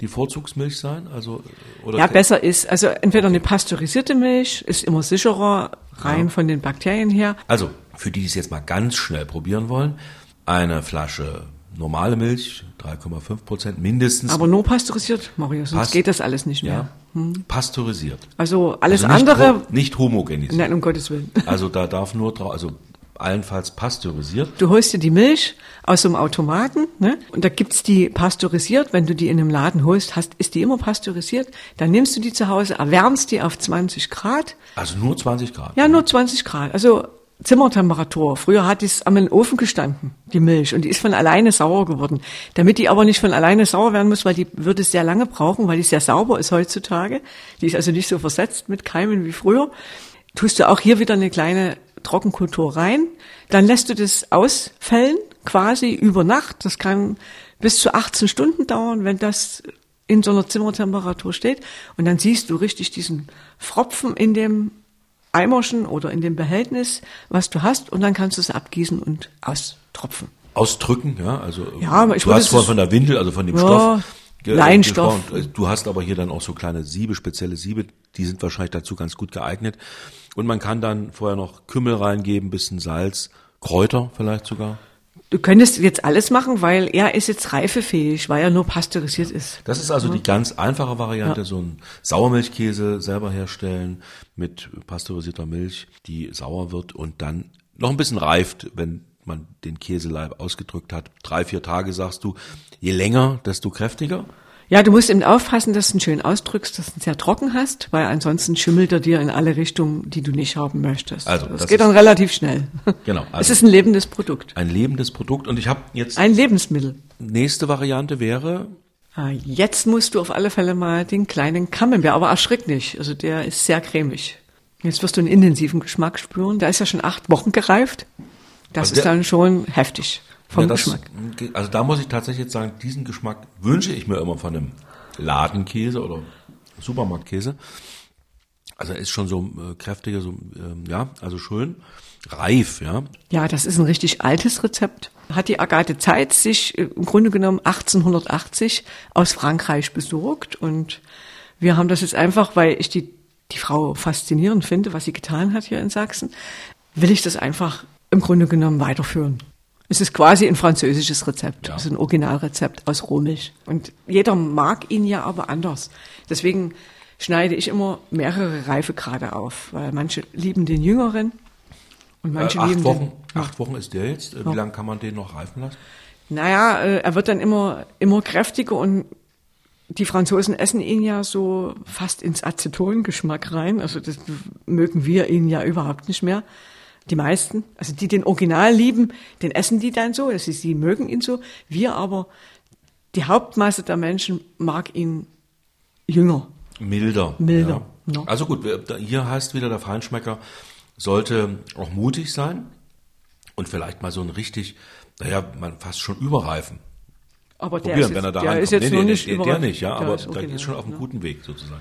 die Vorzugsmilch sein? Also, oder Ja, besser ist, also entweder eine pasteurisierte Milch, ist immer sicherer, rein von den Bakterien her. Also, für die, die es jetzt mal ganz schnell probieren wollen, eine Flasche normale Milch, 3,5 Prozent mindestens. Aber nur pasteurisiert, Mario, sonst Pass- geht das alles nicht mehr. ja, pasteurisiert. Also alles also nicht, andere, nicht homogenisiert. nein, um Gottes Willen. <laughs> Also da darf nur drauf, also allenfalls pasteurisiert. Du holst dir die Milch aus so einem Automaten, ne? Und da gibt's die pasteurisiert. Wenn du die in einem Laden holst, hast, ist die immer pasteurisiert. Dann nimmst du die zu Hause, erwärmst die auf 20 Grad. Also nur 20 Grad. Ja, nur 20 Grad. Also Zimmertemperatur. Früher hat es am Ofen gestanden, die Milch, und die ist von alleine sauer geworden. Damit die aber nicht von alleine sauer werden muss, weil die würde sehr lange brauchen, weil die sehr sauber ist heutzutage. Die ist also nicht so versetzt mit Keimen wie früher. Tust du auch hier wieder eine kleine Trockenkultur rein. Dann lässt du das ausfällen, quasi über Nacht. Das kann bis zu 18 Stunden dauern, wenn das in so einer Zimmertemperatur steht. Und dann siehst du richtig diesen Fropfen in dem Eimerchen oder in dem Behältnis, was du hast, und dann kannst du es abgießen und austropfen. Ausdrücken, ja, also Ja, aber ich du hast vorhin von der Windel, also von dem Ja, Stoff. Leinstoff. gesprochen. Du hast aber hier dann auch so kleine Siebe, spezielle Siebe, die sind wahrscheinlich dazu ganz gut geeignet. Und man kann dann vorher noch Kümmel reingeben, bisschen Salz, Kräuter vielleicht sogar. Du könntest jetzt alles machen, weil er ist jetzt reifefähig, weil er nur pasteurisiert ist. Das ist also die ganz einfache Variante, so ein Sauermilchkäse selber herstellen mit pasteurisierter Milch, die sauer wird und dann noch ein bisschen reift, wenn man den Käseleib ausgedrückt hat. Drei, vier Tage sagst du, je länger, desto kräftiger. Ja, du musst eben aufpassen, dass du ihn schön ausdrückst, dass du ihn sehr trocken hast, weil ansonsten schimmelt er dir in alle Richtungen, die du nicht haben möchtest. Also, das, das geht dann relativ schnell. Genau, <laughs> es also- ist ein lebendes Produkt, Ein lebendes Produkt. Und ich habe jetzt, ein Lebensmittel. nächste Variante wäre, Ah, Jetzt musst du auf alle Fälle mal den kleinen Camembert, aber erschrick nicht. Also der ist sehr cremig. Jetzt wirst du einen intensiven Geschmack spüren. Der ist ja schon acht Wochen gereift. Das Also ist dann schon heftig vom ja, das, Geschmack. also da muss ich tatsächlich jetzt sagen, diesen Geschmack wünsche ich mir immer von einem Ladenkäse oder Supermarktkäse. Also er ist schon so äh, kräftiger, so ähm, ja, also schön reif, ja. Ja, das ist ein richtig altes Rezept. Hat die Agathe Zeit sich äh, im Grunde genommen 1880 aus Frankreich besorgt und wir haben das jetzt einfach, weil ich die, die Frau faszinierend finde, was sie getan hat hier in Sachsen, will ich das einfach im Grunde genommen weiterführen. Es ist quasi ein französisches Rezept. Ja. Es ist ein Originalrezept aus Rohmilch. Und jeder mag ihn ja aber anders. Deswegen schneide ich immer mehrere Reifegrade auf, weil manche lieben den jüngeren und manche Äh, acht lieben Wochen, den. acht Wochen ist der jetzt. Äh, Wie lange kann man den noch reifen lassen? Naja, äh, er wird dann immer, immer kräftiger und die Franzosen essen ihn ja so fast ins Acetongeschmack rein. Also das mögen wir ihn ja überhaupt nicht mehr. Die meisten, also die den Original lieben, den essen die dann so, also sie mögen ihn so. Wir aber, die Hauptmasse der Menschen mag ihn jünger. Milder. Milder, Ja. ja. Also gut, hier heißt wieder, der Feinschmecker sollte auch mutig sein und vielleicht mal so ein richtig, naja, man fast schon überreifen. Aber der Probieren, ist wenn er jetzt, da der reinkommt. ist jetzt nee, noch nee, nicht der, der nicht, ja, Der aber ist da ist schon auf einem ja. guten Weg sozusagen.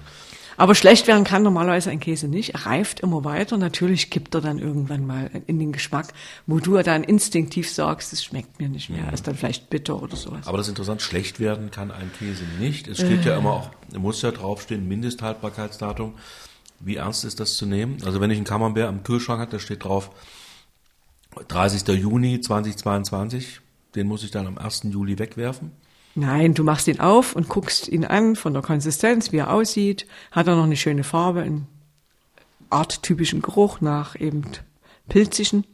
Aber schlecht werden kann normalerweise ein Käse nicht. Er reift immer weiter. Natürlich kippt er dann irgendwann mal in den Geschmack, wo du dann instinktiv sagst, es schmeckt mir nicht mehr. Ist dann vielleicht bitter oder sowas. Aber das ist interessant, schlecht werden kann ein Käse nicht. Es steht Äh. ja immer auch, muss ja draufstehen, Mindesthaltbarkeitsdatum. Wie ernst ist das zu nehmen? Also wenn ich einen Camembert am Kühlschrank habe, da steht drauf 30. Juni 2022, den muss ich dann am 1. Juli wegwerfen. Nein, du machst ihn auf und guckst ihn an von der Konsistenz, wie er aussieht. Hat er noch eine schöne Farbe, einen arttypischen Geruch nach eben pilzigen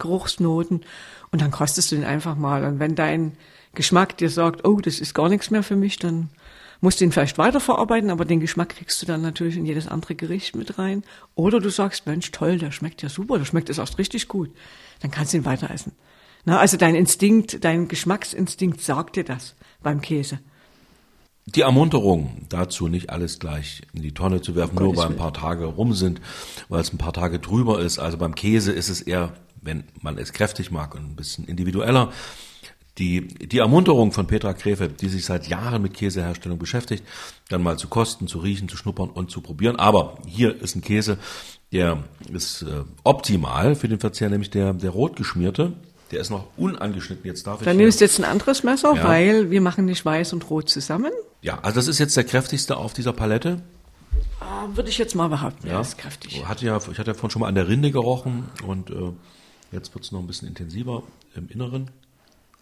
Geruchsnoten. Und dann kostest du ihn einfach mal. Und wenn dein Geschmack dir sagt, oh, das ist gar nichts mehr für mich, dann musst du ihn vielleicht weiterverarbeiten, aber den Geschmack kriegst du dann natürlich in jedes andere Gericht mit rein. Oder du sagst, Mensch, toll, der schmeckt ja super, der schmeckt es erst richtig gut. Dann kannst du ihn weiter essen. Na, also dein Instinkt, dein Geschmacksinstinkt sagt dir das beim Käse. Die Ermunterung dazu, nicht alles gleich in die Tonne zu werfen, nur Gottes weil ein paar Tage rum sind, weil es ein paar Tage drüber ist. Also beim Käse ist es eher, wenn man es kräftig mag und ein bisschen individueller. Die, die Ermunterung von Petra Gräfe, die sich seit Jahren mit Käseherstellung beschäftigt, dann mal zu kosten, zu riechen, zu schnuppern und zu probieren. Aber hier ist ein Käse, der ist äh, optimal für den Verzehr, nämlich der, der rot geschmierte. Der ist noch unangeschnitten. Jetzt darf ich Dann hier- nimmst du jetzt ein anderes Messer, Ja. weil wir machen nicht weiß und rot zusammen. Ja, also das ist jetzt der kräftigste auf dieser Palette. Ah, Würde ich jetzt mal behaupten, ja. ist kräftig. Hatte ja, ich hatte ja vorhin schon mal an der Rinde gerochen und äh, jetzt wird es noch ein bisschen intensiver im Inneren.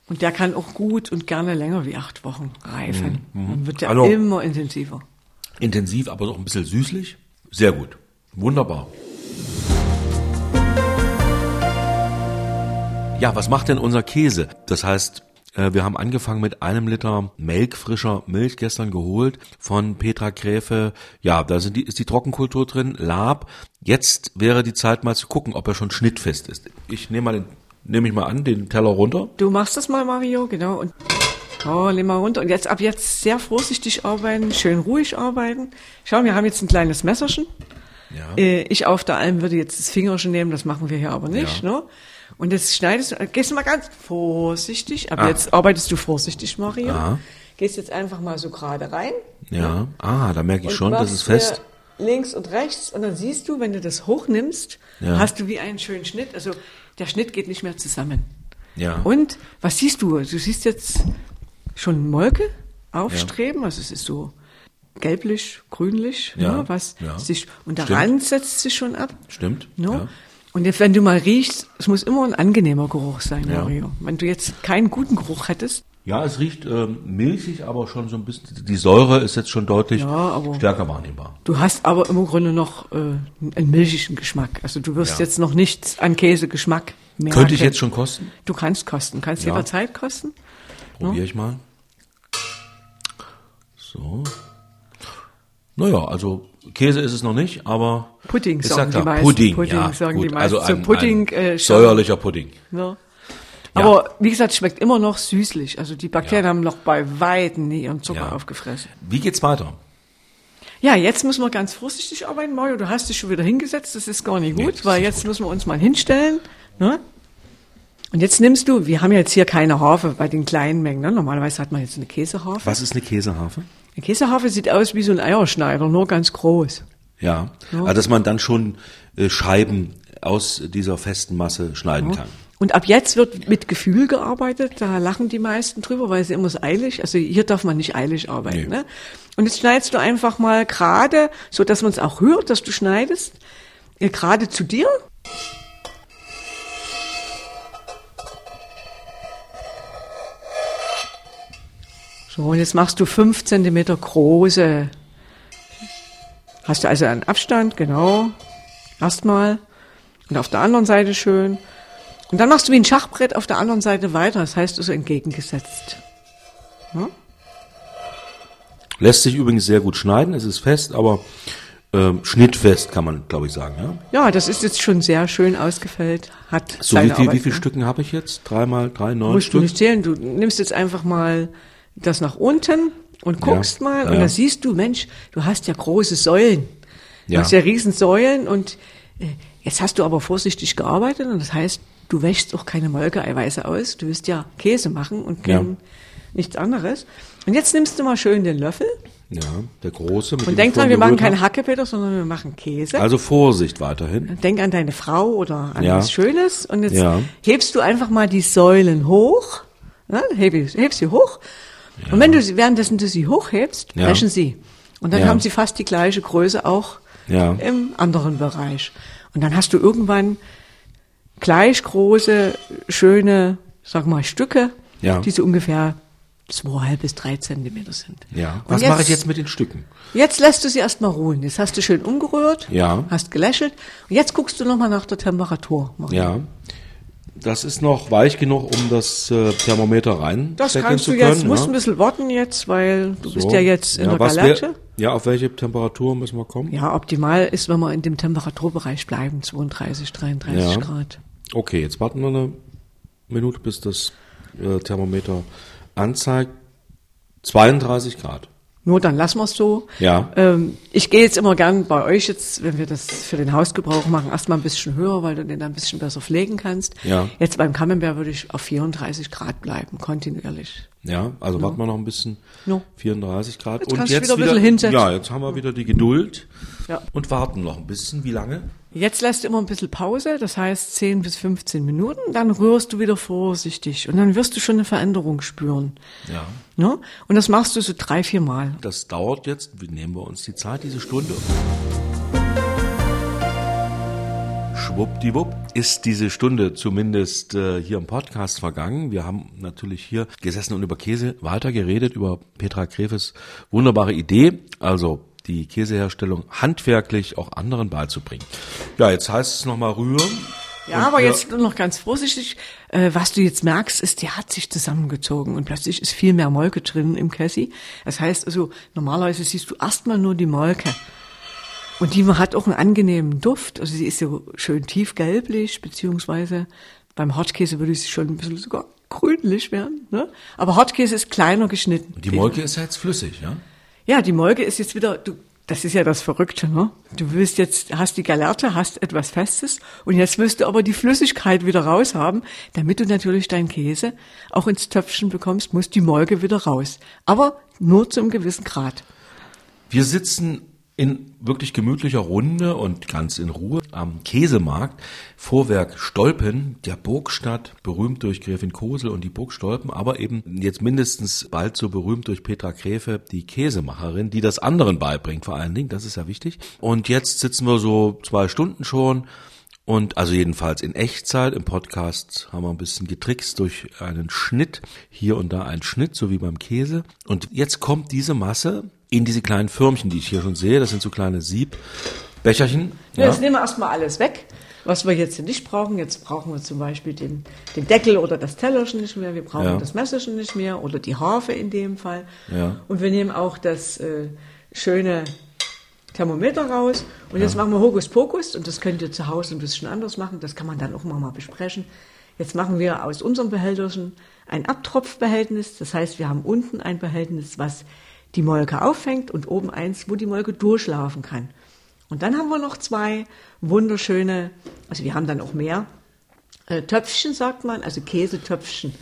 Und der kann auch gut und gerne länger wie acht Wochen reifen. Dann wird der Also- immer intensiver. Intensiv, aber auch ein bisschen süßlich. Sehr gut. Wunderbar. Ja, was macht denn unser Käse? Das heißt, äh, wir haben angefangen mit einem Liter melkfrischer Milch gestern geholt von Petra Gräfe. Ja, da sind die, ist die Trockenkultur drin, Lab. Jetzt wäre die Zeit mal zu gucken, ob er schon schnittfest ist. Ich nehme mal den, nehme ich mal an, den Teller runter. Du machst das mal, Mario, genau. Und oh, nimm mal runter. Und jetzt ab jetzt sehr vorsichtig arbeiten, schön ruhig arbeiten. Schau, wir haben jetzt ein kleines Messerchen. Ja. Äh, Ich auf der Alm würde jetzt das Fingerchen nehmen, das machen wir hier aber nicht. Ja. Ne? Und jetzt schneidest du, gehst du mal ganz vorsichtig, aber Ah. jetzt arbeitest du vorsichtig, Mario. Aha. Gehst jetzt einfach mal so gerade rein. Ja. Ah, da merke ich und schon, das ist fest. Links und rechts und dann siehst du, wenn du das hochnimmst, Ja. hast du wie einen schönen Schnitt. Also der Schnitt geht nicht mehr zusammen. Ja. Und was siehst du? Du siehst jetzt schon Molke aufstreben, also es ist so gelblich, grünlich, Ja, ne, was ja. sich und der Stimmt. Rand setzt sich schon ab. Stimmt. Ne? Ja. Und jetzt, wenn du mal riechst, es muss immer ein angenehmer Geruch sein. Mario. Wenn du jetzt keinen guten Geruch hättest, Ja, es riecht ähm, milchig, aber schon so ein bisschen. Die Säure ist jetzt schon deutlich stärker wahrnehmbar. du hast aber im Grunde noch äh, einen milchigen Geschmack. Also du wirst jetzt noch nichts an Käsegeschmack merken. Könnte ich jetzt schon kosten? Du kannst kosten, kannst Ja. jederzeit kosten. Probiere ich mal. So. Naja, also Käse ist es noch nicht, aber Pudding ist sagen ja die meisten. Pudding, Pudding ja, sagen gut. die meisten. Also So ein, Pudding, ein äh, säuerlicher Pudding. Ne? Ja. Aber wie gesagt, schmeckt immer noch süßlich. Also die Bakterien Ja. haben noch bei Weitem nie ihren Zucker Ja. aufgefressen. Wie geht's weiter? Ja, jetzt müssen wir ganz vorsichtig arbeiten, Mario. Du hast dich schon wieder hingesetzt, das ist gar nicht Nee, gut, ist weil nicht jetzt müssen wir uns mal hinstellen. Ne? Und jetzt nimmst du, wir haben jetzt hier keine Harfe bei den kleinen Mengen. Ne? Normalerweise hat man jetzt eine Käseharfe. Was ist eine Käseharfe? Eine Käseharfe sieht aus wie so ein Eierschneider, nur ganz groß. Ja, Ja. also dass man dann schon äh, Scheiben aus dieser festen Masse schneiden kann. Und ab jetzt wird mit Gefühl gearbeitet, da lachen die meisten drüber, weil sie immer so eilig, also hier darf man nicht eilig arbeiten. Nee. Ne? Und jetzt schneidest du einfach mal gerade, so dass man es auch hört, dass du schneidest, äh, gerade zu dir. So, und jetzt machst du fünf Zentimeter große. Hast du also einen Abstand, genau. Erstmal. Und auf der anderen Seite schön. Und dann machst du wie ein Schachbrett auf der anderen Seite weiter. Das heißt also entgegengesetzt. Lässt sich übrigens sehr gut schneiden, es ist fest, aber ähm, schnittfest, kann man, glaube ich, sagen. Ja? Ja, das ist jetzt schon sehr schön ausgefällt. Hat So, wie wie viele gemacht. Stücken habe ich jetzt? Dreimal, drei, neun Musst du Stück? nicht zählen. Du nimmst jetzt einfach mal das nach unten und guckst mal und ja. da siehst du, Mensch, du hast ja große Säulen. Du Ja. hast ja riesen Säulen und äh, jetzt hast du aber vorsichtig gearbeitet und das heißt, du wäschst auch keine Molkeeiweiße aus. Du willst ja Käse machen und kein, Ja. nichts anderes. Und jetzt nimmst du mal schön den Löffel Ja, der große. Mit und denk dran, wir machen habe. Hackepeter, sondern wir machen Käse. Also Vorsicht weiterhin. Denk an deine Frau oder an Ja. was Schönes und jetzt Ja. hebst du einfach mal die Säulen hoch. Ne? Heb, heb sie hoch. Und wenn du sie, währenddessen du sie hochhebst, Ja. wäschen sie. Und dann Ja. haben sie fast die gleiche Größe auch Ja. im anderen Bereich. Und dann hast du irgendwann gleich große, schöne, sag mal, Stücke, Ja. die so ungefähr zweieinhalb bis drei Zentimeter sind. Ja. Und Was mache ich jetzt mit den Stücken? Jetzt lässt du sie erstmal ruhen. Jetzt hast du schön umgerührt, Ja. hast gelächelt. Und jetzt guckst du nochmal nach der Temperatur. Maria. Ja. Das ist noch weich genug, um das äh, Thermometer rein Das kannst du können. jetzt, musst ne? ein bisschen warten jetzt, weil du bist So. ja jetzt in der was wär- Galaxe. Ja, auf welche Temperatur müssen wir kommen? Ja, optimal ist, wenn wir in dem Temperaturbereich bleiben, 32, 33 Ja. Grad. Okay, jetzt warten wir eine Minute, bis das äh, Thermometer anzeigt. 32 Grad. Nur dann lassen wir es so. Ja. Ähm, ich gehe jetzt immer gern bei euch jetzt, wenn wir das für den Hausgebrauch machen, erstmal ein bisschen höher, weil du den dann ein bisschen besser pflegen kannst. Ja. Jetzt beim Camembert würde ich auf 34 Grad bleiben, kontinuierlich. Ja, also warten wir noch ein bisschen. No. 34 Grad. Jetzt kannst du wieder ein bisschen hinsetzen. Ja, jetzt haben wir wieder die Geduld Ja. und warten noch ein bisschen. Wie lange? Jetzt lässt du immer ein bisschen Pause, das heißt 10 bis 15 Minuten, dann rührst du wieder vorsichtig und dann wirst du schon eine Veränderung spüren. Ja. Ne? Und das machst du so drei, vier Mal. Das dauert jetzt, wie nehmen wir uns die Zeit, diese Stunde? Schwuppdiwupp ist diese Stunde zumindest äh, hier im Podcast vergangen. Wir haben natürlich hier gesessen und über Käse weitergeredet, über Petra Grefes wunderbare Idee, also die Käseherstellung handwerklich auch anderen beizubringen. Ja, jetzt heißt es nochmal rühren. Ja, Und aber wir- jetzt nur noch ganz vorsichtig. Äh, was du jetzt merkst, ist, der hat sich zusammengezogen und plötzlich ist viel mehr Molke drin im Cassie. Das heißt also, normalerweise siehst du erstmal nur die Molke. Und die hat auch einen angenehmen Duft. Also sie ist so schön tiefgelblich, beziehungsweise beim Hartkäse würde sie schon ein bisschen sogar grünlich werden. Ne? Aber Hartkäse ist kleiner geschnitten. Die Molke ist ja jetzt flüssig, ja? Ja, die Molke ist jetzt wieder, du, das ist ja das Verrückte, ne? Du willst jetzt, hast die Galerte, hast etwas Festes und jetzt willst du aber die Flüssigkeit wieder raus haben, damit du natürlich deinen Käse auch ins Töpfchen bekommst, muss die Molke wieder raus. Aber nur zum gewissen Grad. Wir sitzen in wirklich gemütlicher Runde und ganz in Ruhe am Käsemarkt. Vorwerk Stolpen, der Burgstadt, berühmt durch Gräfin Kosel und die Burg Stolpen, aber eben jetzt mindestens bald so berühmt durch Petra Gräfe, die Käsemacherin, die das anderen beibringt vor allen Dingen, das ist ja wichtig. Und jetzt sitzen wir so zwei Stunden schon und also jedenfalls in Echtzeit im Podcast haben wir ein bisschen getrickst durch einen Schnitt, hier und da ein Schnitt, so wie beim Käse. Und jetzt kommt diese Masse in diese kleinen Förmchen, die ich hier schon sehe. Das sind so kleine Siebbecherchen. Ja. Jetzt nehmen wir erstmal alles weg, was wir jetzt nicht brauchen. Jetzt brauchen wir zum Beispiel den, den Deckel oder das Tellerchen nicht mehr. Wir brauchen Ja. das Messerchen nicht mehr oder die Harfe in dem Fall. Ja. Und wir nehmen auch das äh, schöne Thermometer raus. Und jetzt machen wir Hokuspokus. Und das könnt ihr zu Hause ein bisschen anders machen. Das kann man dann auch mal besprechen. Jetzt machen wir aus unserem Behälterchen ein Abtropfbehältnis. Das heißt, wir haben unten ein Behältnis, was die Molke auffängt und oben eins, wo die Molke durchlaufen kann. Und dann haben wir noch zwei wunderschöne, also wir haben dann auch mehr, äh, Töpfchen sagt man, also Käsetöpfchen.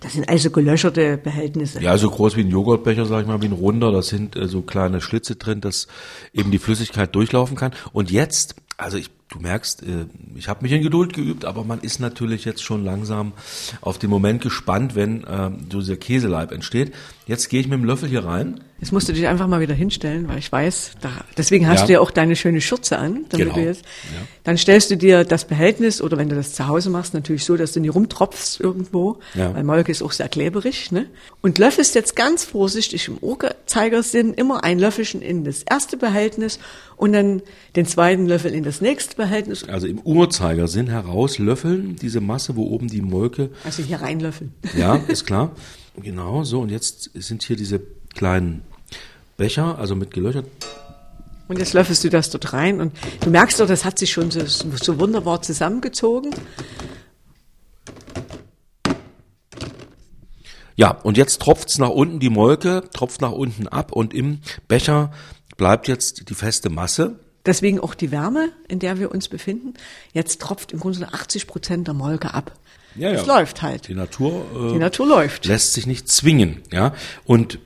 Das sind also gelöcherte Behältnisse. Ja, so groß wie ein Joghurtbecher, sag ich mal, wie ein runder. Da sind äh, so kleine Schlitze drin, dass eben die Flüssigkeit durchlaufen kann. Und jetzt, also ich, du merkst, äh, ich habe mich in Geduld geübt, aber man ist natürlich jetzt schon langsam auf den Moment gespannt, wenn äh, so dieser Käseleib entsteht. Jetzt gehe ich mit dem Löffel hier rein. Jetzt musst du dich einfach mal wieder hinstellen, weil ich weiß, da, deswegen hast Ja. du ja auch deine schöne Schürze an, Genau. jetzt, Ja. dann stellst du dir das Behältnis oder wenn du das zu Hause machst, natürlich so, dass du nicht rumtropfst irgendwo, Ja. weil Molke ist auch sehr kleberig, ne? Und löffelst jetzt ganz vorsichtig im Uhrzeigersinn immer ein Löffelchen in das erste Behältnis und dann den zweiten Löffel in das nächste Behältnis, Also im Uhrzeigersinn herauslöffeln, diese Masse, wo oben die Molke also hier reinlöffeln. Ja, <laughs> ist klar. Genau, so. Und jetzt sind hier diese kleinen Becher, also mit gelöchert. Und jetzt löffelst du das dort rein und du merkst doch, das hat sich schon so, so wunderbar zusammengezogen. Ja, und jetzt tropft's nach unten, die Molke tropft nach unten ab und im Becher bleibt jetzt die feste Masse. Deswegen auch die Wärme, in der wir uns befinden. Jetzt tropft im Grunde 80 Prozent der Molke ab. Ja, Es ja. läuft halt. Die Natur, äh, Die Natur läuft. lässt sich nicht zwingen, ja. Und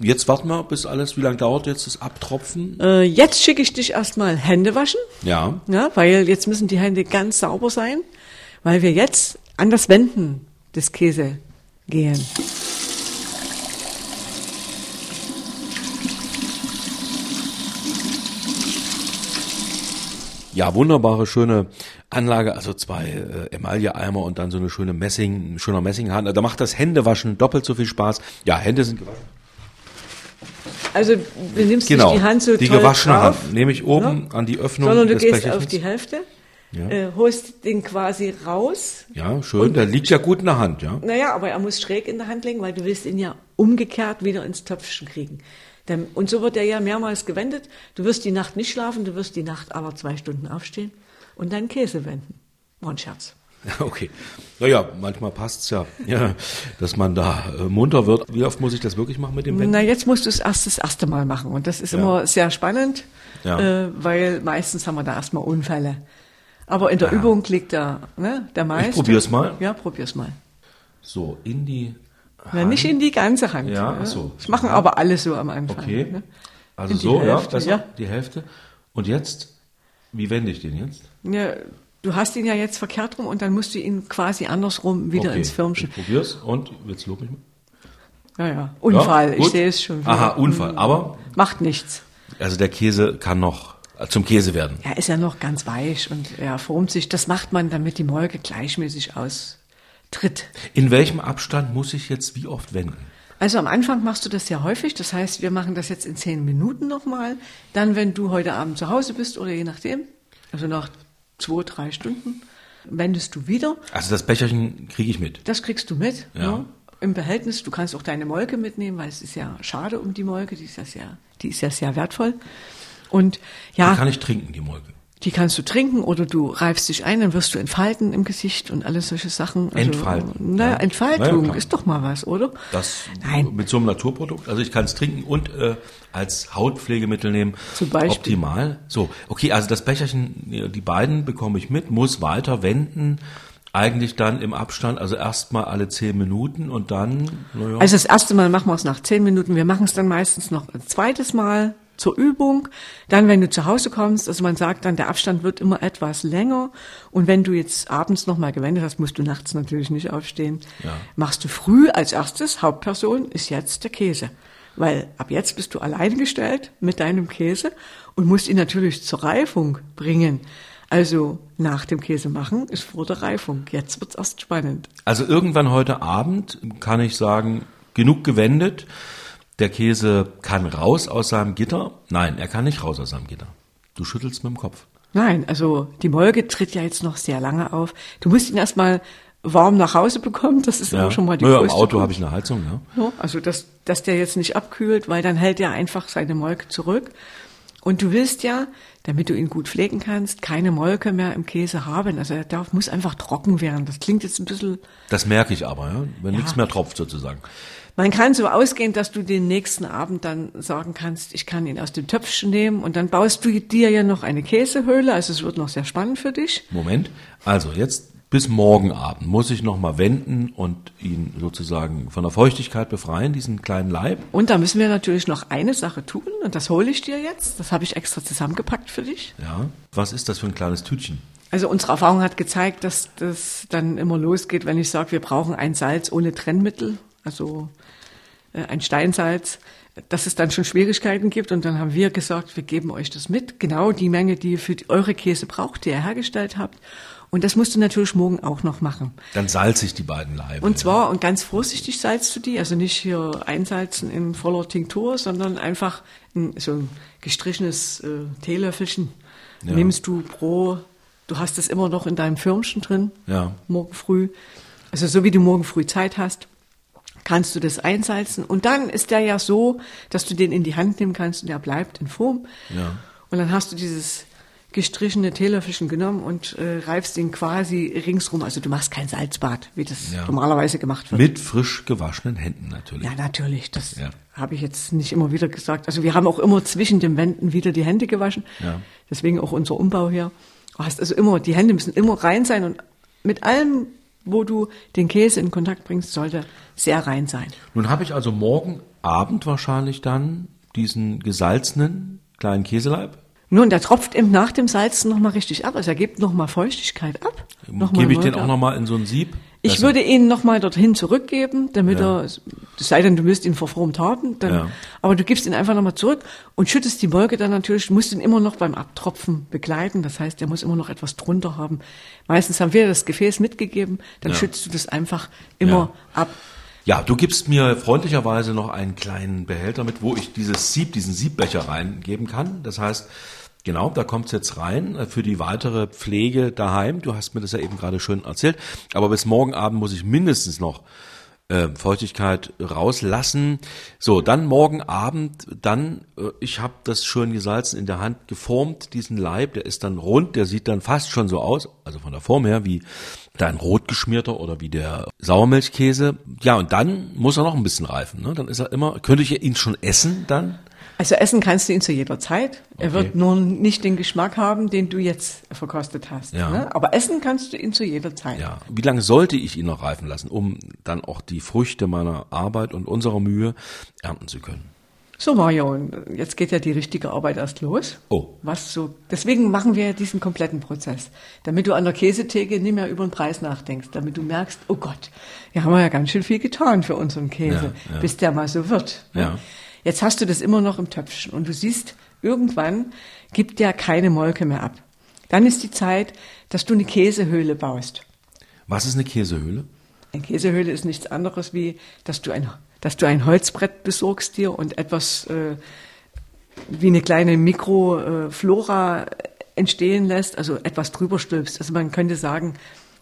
jetzt warten wir, bis alles, wie lange dauert jetzt das Abtropfen? Äh, jetzt schicke ich dich erstmal Hände waschen. Ja. Ja, weil jetzt müssen die Hände ganz sauber sein, weil wir jetzt an das Wenden des Käse gehen. Ja, wunderbare, schöne Anlage, also zwei äh, Emaille-Eimer und dann so eine schöne Messing, ein schöner Messinghahn. Da macht das Händewaschen doppelt so viel Spaß. Ja, Hände sind gewaschen. Also du nimmst Genau, nicht die Hand so die toll gewaschene drauf, Hand nehme ich oben an die Öffnung sondern du des gehst auf die Hälfte, Ja. äh, holst den quasi raus. Ja, schön, der liegt ja gut in der Hand, ja. Naja, aber er muss schräg in der Hand legen, weil du willst ihn ja umgekehrt wieder ins Töpfchen kriegen. Und so wird er ja mehrmals gewendet. Du wirst die Nacht nicht schlafen, du wirst die Nacht aller zwei Stunden aufstehen und deinen Käse wenden. War ein Scherz. <laughs> Okay. Naja, manchmal passt's ja, <laughs> ja, dass man da äh, munter wird. Wie oft muss ich das wirklich machen mit dem Wenden? Na, jetzt musst du es erst das erste Mal machen. Und das ist Ja. immer sehr spannend, Ja. äh, weil meistens haben wir da erstmal Unfälle. Aber in der. Übung liegt da ne, der Meister. probier's mal. Ja, probier's mal. So, in die Na, nicht in die ganze Hand. Ja, ne? ach so. Das machen Ja. aber alle so am Anfang. Okay. Ne? Also so, ja, Hälfte, besser, ja. die Hälfte. Und jetzt, wie wende ich den jetzt? Ja, du hast ihn ja jetzt verkehrt rum und dann musst du ihn quasi andersrum wieder okay. ins Firmchen. Ich probier's und jetzt lob mich mal. Ja, ja. Unfall, Ja, ich sehe es schon. Wieder. Aha, Unfall. Aber, Macht nichts. also der Käse kann noch äh, zum Käse werden. Er ist ja noch ganz weich und er formt sich. Das macht man, damit die Molke gleichmäßig austritt. In welchem Abstand muss ich jetzt wie oft wenden? Also am Anfang machst du das sehr häufig. Das heißt, wir machen das jetzt in zehn Minuten nochmal. Dann, wenn du heute Abend zu Hause bist oder je nachdem, also nach zwei, drei Stunden, wendest du wieder. Also das Becherchen kriege ich mit. Das kriegst du mit. Ja. ne? Im Behältnis. Du kannst auch deine Molke mitnehmen, weil es ist ja schade um die Molke. Die ist ja sehr, die ist ja sehr wertvoll. Und ja, Die kann ich trinken, die Molke. Die kannst du trinken oder du reibst dich ein, dann wirst du entfalten im Gesicht und alles solche Sachen. Also, Entfalten, Naja, ja. Entfaltung klar. ist doch mal was, oder? Das Nein. mit so einem Naturprodukt. Also ich kann es trinken und äh, als Hautpflegemittel nehmen. Zum Beispiel. Optimal. So, okay, also das Becherchen, ja, die beiden bekomme ich mit, muss weiter wenden. Eigentlich dann im Abstand, also erstmal alle zehn Minuten und dann, naja. Also das erste Mal machen wir es nach zehn Minuten. Wir machen es dann meistens noch ein zweites Mal zur Übung. Dann, wenn du zu Hause kommst, also man sagt dann, der Abstand wird immer etwas länger. Und wenn du jetzt abends nochmal gewendet hast, musst du nachts natürlich nicht aufstehen. Ja. Machst du früh als erstes, Hauptperson ist jetzt der Käse. Weil ab jetzt bist du alleine gestellt mit deinem Käse und musst ihn natürlich zur Reifung bringen. Also nach dem Käse machen ist vor der Reifung. Jetzt wird's erst spannend. Also irgendwann heute Abend kann ich sagen, genug gewendet. Der Käse kann raus aus seinem Gitter. Nein, er kann nicht raus aus seinem Gitter. Du schüttelst mit dem Kopf. Nein, also die Molke tritt ja jetzt noch sehr lange auf. Du musst ihn erstmal warm nach Hause bekommen. Das ist auch schon mal die naja, Im größte Auto Kunst. habe ich eine Heizung, ja. Ja, also dass, dass der jetzt nicht abkühlt, weil dann hält er einfach seine Molke zurück. Und du willst ja, damit du ihn gut pflegen kannst, keine Molke mehr im Käse haben. Also er darf, muss einfach trocken werden. Das klingt jetzt ein bisschen Das merke ich aber, ja, wenn Ja. nichts mehr tropft sozusagen. Man kann so ausgehen, dass du den nächsten Abend dann sagen kannst, ich kann ihn aus dem Töpfchen nehmen und dann baust du dir ja noch eine Käsehöhle. Also es wird noch sehr spannend für dich. Moment. Also jetzt bis morgen Abend muss ich noch mal wenden und ihn sozusagen von der Feuchtigkeit befreien, diesen kleinen Leib. Und da müssen wir natürlich noch eine Sache tun und das hole ich dir jetzt. Das habe ich extra zusammengepackt für dich. Ja. Was ist das für ein kleines Tütchen? Also unsere Erfahrung hat gezeigt, dass das dann immer losgeht, wenn ich sage, wir brauchen ein Salz ohne Trennmittel, also ein Steinsalz, dass es dann schon Schwierigkeiten gibt. Und dann haben wir gesagt, wir geben euch das mit, genau die Menge, die ihr für eure Käse braucht, die ihr hergestellt habt. Und das musst du natürlich morgen auch noch machen. Dann salze ich die beiden Leibe. Und zwar, und ganz vorsichtig salzt du die, also nicht hier einsalzen in voller Tinktur, sondern einfach ein, so ein gestrichenes äh, Teelöffelchen Ja. nimmst du pro, du hast es immer noch in deinem Firmchen drin, Ja. morgen früh. Also so wie du morgen früh Zeit hast, kannst du das einsalzen. Und dann ist der ja so, dass du den in die Hand nehmen kannst und der bleibt in Form. Ja. Und dann hast du dieses gestrichene Teelöffelchen genommen und äh, reifst den quasi ringsrum. Also du machst kein Salzbad, wie das Ja. normalerweise gemacht wird. Mit frisch gewaschenen Händen natürlich. Ja, natürlich. Das Ja. habe ich jetzt nicht immer wieder gesagt. Also wir haben auch immer zwischen den Wänden wieder die Hände gewaschen. Ja. Deswegen auch unser Umbau hier. Du hast also immer, die Hände müssen immer rein sein und mit allem, wo du den Käse in Kontakt bringst, sollte sehr rein sein. Nun habe ich also morgen Abend wahrscheinlich dann diesen gesalzenen kleinen Käseleib. Nun, der tropft eben nach dem Salzen nochmal richtig ab. Also er gibt nochmal Feuchtigkeit ab. Noch Gebe ich den Molke auch ab. nochmal in so ein Sieb? Ich würde ihn nochmal dorthin zurückgeben, damit Ja. er, es sei denn, du willst ihn verformt haben, dann, Ja. aber du gibst ihn einfach nochmal zurück und schüttest die Molke dann natürlich, musst ihn immer noch beim Abtropfen begleiten, das heißt, er muss immer noch etwas drunter haben. Meistens haben wir das Gefäß mitgegeben, dann Ja. schützt du das einfach immer ab. Ja, du gibst mir freundlicherweise noch einen kleinen Behälter mit, wo ich dieses Sieb, diesen Siebbecher reingeben kann. Das heißt, genau, da kommt's jetzt rein äh, für die weitere Pflege daheim. Du hast mir das ja eben gerade schön erzählt. Aber bis morgen Abend muss ich mindestens noch äh, Feuchtigkeit rauslassen. So, dann morgen Abend, dann, äh, ich habe das schön gesalzen in der Hand geformt, diesen Leib, der ist dann rund, der sieht dann fast schon so aus, also von der Form her, wie dein rot geschmierter oder wie der Sauermilchkäse. Ja, und dann muss er noch ein bisschen reifen. Ne? Dann ist er immer, könnte ich ihn schon essen dann? Also essen kannst du ihn zu jeder Zeit. Er Okay. wird nur nicht den Geschmack haben, den du jetzt verkostet hast. Ja. Ne? Aber essen kannst du ihn zu jeder Zeit. Ja. Wie lange sollte ich ihn noch reifen lassen, um dann auch die Früchte meiner Arbeit und unserer Mühe ernten zu können? So Mario, jetzt geht ja die richtige Arbeit erst los. Oh. Was so? Deswegen machen wir ja diesen kompletten Prozess, damit du an der Käsetheke nicht mehr über den Preis nachdenkst, damit du merkst, oh Gott, hier haben wir ja ganz schön viel getan für unseren Käse, Ja, ja. bis der mal so wird. ne? Ja. Jetzt hast du das immer noch im Töpfchen und du siehst, irgendwann gibt der keine Molke mehr ab. Dann ist die Zeit, dass du eine Käsehöhle baust. Was ist eine Käsehöhle? Eine Käsehöhle ist nichts anderes wie, dass du ein, dass du ein Holzbrett besorgst dir und etwas äh, wie eine kleine Mikroflora entstehen lässt, also etwas drüber stülpst. Also man könnte sagen,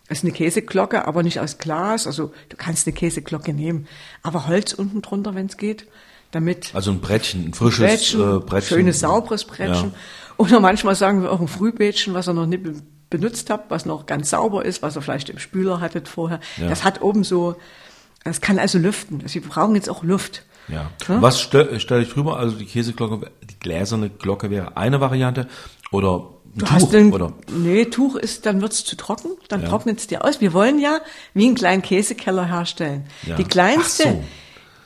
es ist eine Käseglocke, aber nicht aus Glas. Also du kannst eine Käseglocke nehmen, aber Holz unten drunter, wenn es geht, damit Also ein Brettchen, ein frisches Brettchen, äh, Brettchen. schönes sauberes Brettchen. Ja. Oder manchmal sagen wir auch ein Frühbädchen, was ihr noch nicht be benutzt habt, was noch ganz sauber ist, was ihr vielleicht im Spüler hattet vorher. Ja. Das hat oben so, das kann also lüften. Also wir brauchen jetzt auch Luft. Ja. Ja? Was stelle stell ich drüber? Also die Käseglocke, die gläserne Glocke wäre eine Variante oder ein Du Tuch hast den, oder nee, Tuch ist, dann wird's zu trocken, dann Ja. trocknet es dir aus. Wir wollen ja wie einen kleinen Käsekeller herstellen. Ja. Die kleinste, so.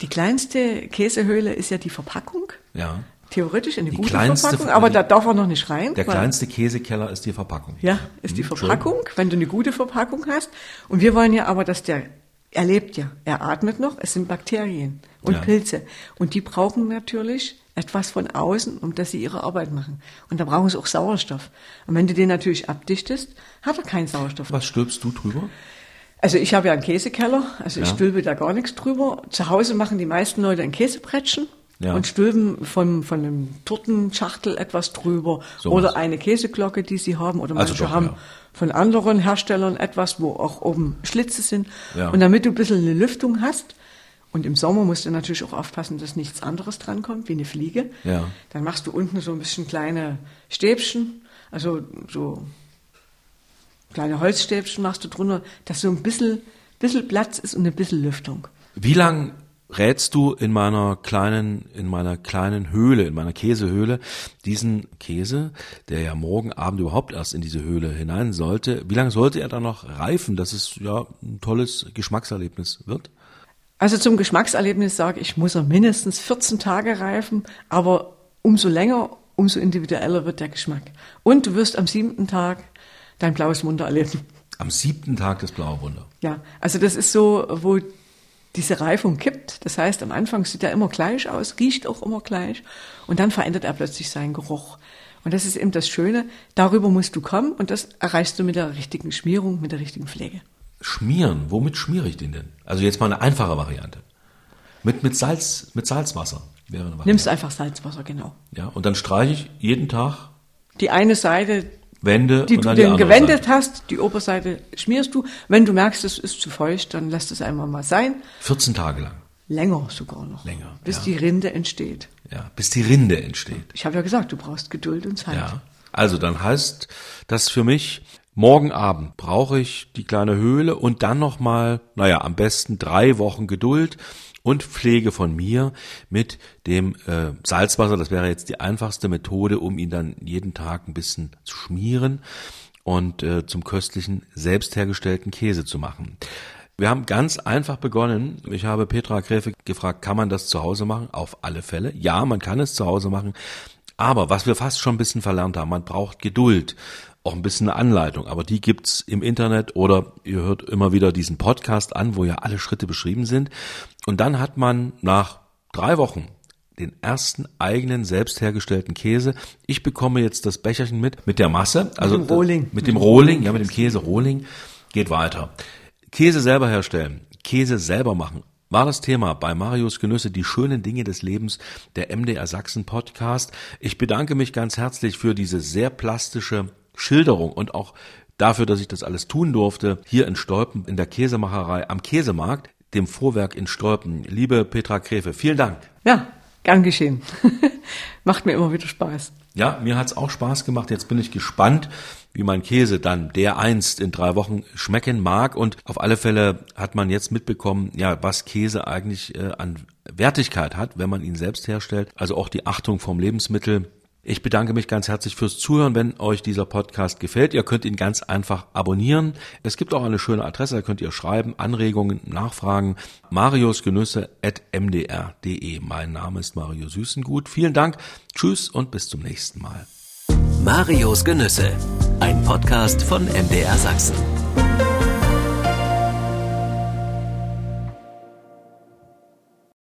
Die kleinste Käsehöhle ist ja die Verpackung. ja. Theoretisch eine Die gute Verpackung, aber da darf er noch nicht rein. Der kleinste Käsekeller ist die Verpackung. Ja, ist die Mhm, schön. Verpackung, wenn du eine gute Verpackung hast. Und wir wollen ja aber, dass der, er lebt ja, er atmet noch, es sind Bakterien und Ja. Pilze. Und die brauchen natürlich etwas von außen, um dass sie ihre Arbeit machen. Und da brauchen sie auch Sauerstoff. Und wenn du den natürlich abdichtest, hat er keinen Sauerstoff. Was stülpst du drüber? Also ich habe ja einen Käsekeller, also ich Ja. stülpe da gar nichts drüber. Zu Hause machen die meisten Leute ein Käsebrettchen Ja. und stülpen von, von einem Tortenschachtel etwas drüber So oder was. eine Käseglocke, die sie haben oder Also manche doch, haben ja. von anderen Herstellern etwas, wo auch oben Schlitze sind. Ja. Und damit du ein bisschen eine Lüftung hast und im Sommer musst du natürlich auch aufpassen, dass nichts anderes drankommt, wie eine Fliege. Ja. Dann machst du unten so ein bisschen kleine Stäbchen, also so kleine Holzstäbchen machst du drunter, dass so ein bisschen, bisschen Platz ist und ein bisschen Lüftung. Wie lang rätst du in meiner kleinen, in meiner kleinen Höhle, in meiner Käsehöhle, diesen Käse, der ja morgen Abend überhaupt erst in diese Höhle hinein sollte, wie lange sollte er dann noch reifen, dass es ja ein tolles Geschmackserlebnis wird? Also zum Geschmackserlebnis sage ich, muss er mindestens 14 Tage reifen, aber umso länger, umso individueller wird der Geschmack. Und du wirst am siebten Tag dein blaues Wunder erleben. Am siebten Tag des Blaue Wunder. Ja, also das ist so, wo diese Reifung kippt. Das heißt, am Anfang sieht er immer gleich aus, riecht auch immer gleich und dann verändert er plötzlich seinen Geruch. Und das ist eben das Schöne, darüber musst du kommen und das erreichst du mit der richtigen Schmierung, mit der richtigen Pflege. Schmieren, womit schmiere ich den denn? Also jetzt mal eine einfache Variante. Mit, mit Salz, mit Salzwasser wäre eine Variante. Nimmst einfach Salzwasser, genau. Ja, und dann streiche ich jeden Tag Die eine Seite, Wände die und du dann gewendet Seite. hast, die Oberseite schmierst du. Wenn du merkst, es ist zu feucht, dann lässt es einmal mal sein. 14 Tage lang. Länger sogar noch. Länger, Bis ja. die Rinde entsteht. Ja, bis die Rinde entsteht. Ich habe ja gesagt, du brauchst Geduld und Zeit. Ja. Also dann heißt das für mich, morgen Abend brauche ich die kleine Höhle und dann nochmal, naja, am besten drei Wochen Geduld und Pflege von mir mit dem äh, Salzwasser. Das wäre jetzt die einfachste Methode, um ihn dann jeden Tag ein bisschen zu schmieren und äh, zum köstlichen, selbst hergestellten Käse zu machen. Wir haben ganz einfach begonnen. Ich habe Petra Gräfe gefragt, kann man das zu Hause machen? Auf alle Fälle. Ja, man kann es zu Hause machen. Aber was wir fast schon ein bisschen verlernt haben, man braucht Geduld, auch ein bisschen eine Anleitung, aber die gibt's im Internet oder ihr hört immer wieder diesen Podcast an, wo ja alle Schritte beschrieben sind. Und dann hat man nach drei Wochen den ersten eigenen selbst hergestellten Käse. Ich bekomme jetzt das Becherchen mit, mit der Masse, also dem Rohling. mit dem Rohling, ja, mit dem Käse Rohling. Geht weiter. Käse selber herstellen, Käse selber machen, war das Thema bei Marius Genüsse, die schönen Dinge des Lebens, der MDR Sachsen Podcast. Ich bedanke mich ganz herzlich für diese sehr plastische Schilderung und auch dafür, dass ich das alles tun durfte, hier in Stolpen in der Käsemacherei am Käsemarkt, dem Vorwerk in Stolpen. Liebe Petra Gräfe, vielen Dank. Ja, gern geschehen. <laughs> Macht mir immer wieder Spaß. Ja, mir hat's auch Spaß gemacht. Jetzt bin ich gespannt, wie mein Käse dann der einst in drei Wochen schmecken mag. Und auf alle Fälle hat man jetzt mitbekommen, ja, was Käse eigentlich äh, an Wertigkeit hat, wenn man ihn selbst herstellt. Also auch die Achtung vom Lebensmittel. Ich bedanke mich ganz herzlich fürs Zuhören. Wenn euch dieser Podcast gefällt, ihr könnt ihn ganz einfach abonnieren. Es gibt auch eine schöne Adresse, da könnt ihr schreiben, Anregungen, Nachfragen. mariusgenüsse.mdr.de. Mein Name ist Mario Süßengut. Vielen Dank. Tschüss und bis zum nächsten Mal. Marios Genüsse, ein Podcast von MDR Sachsen.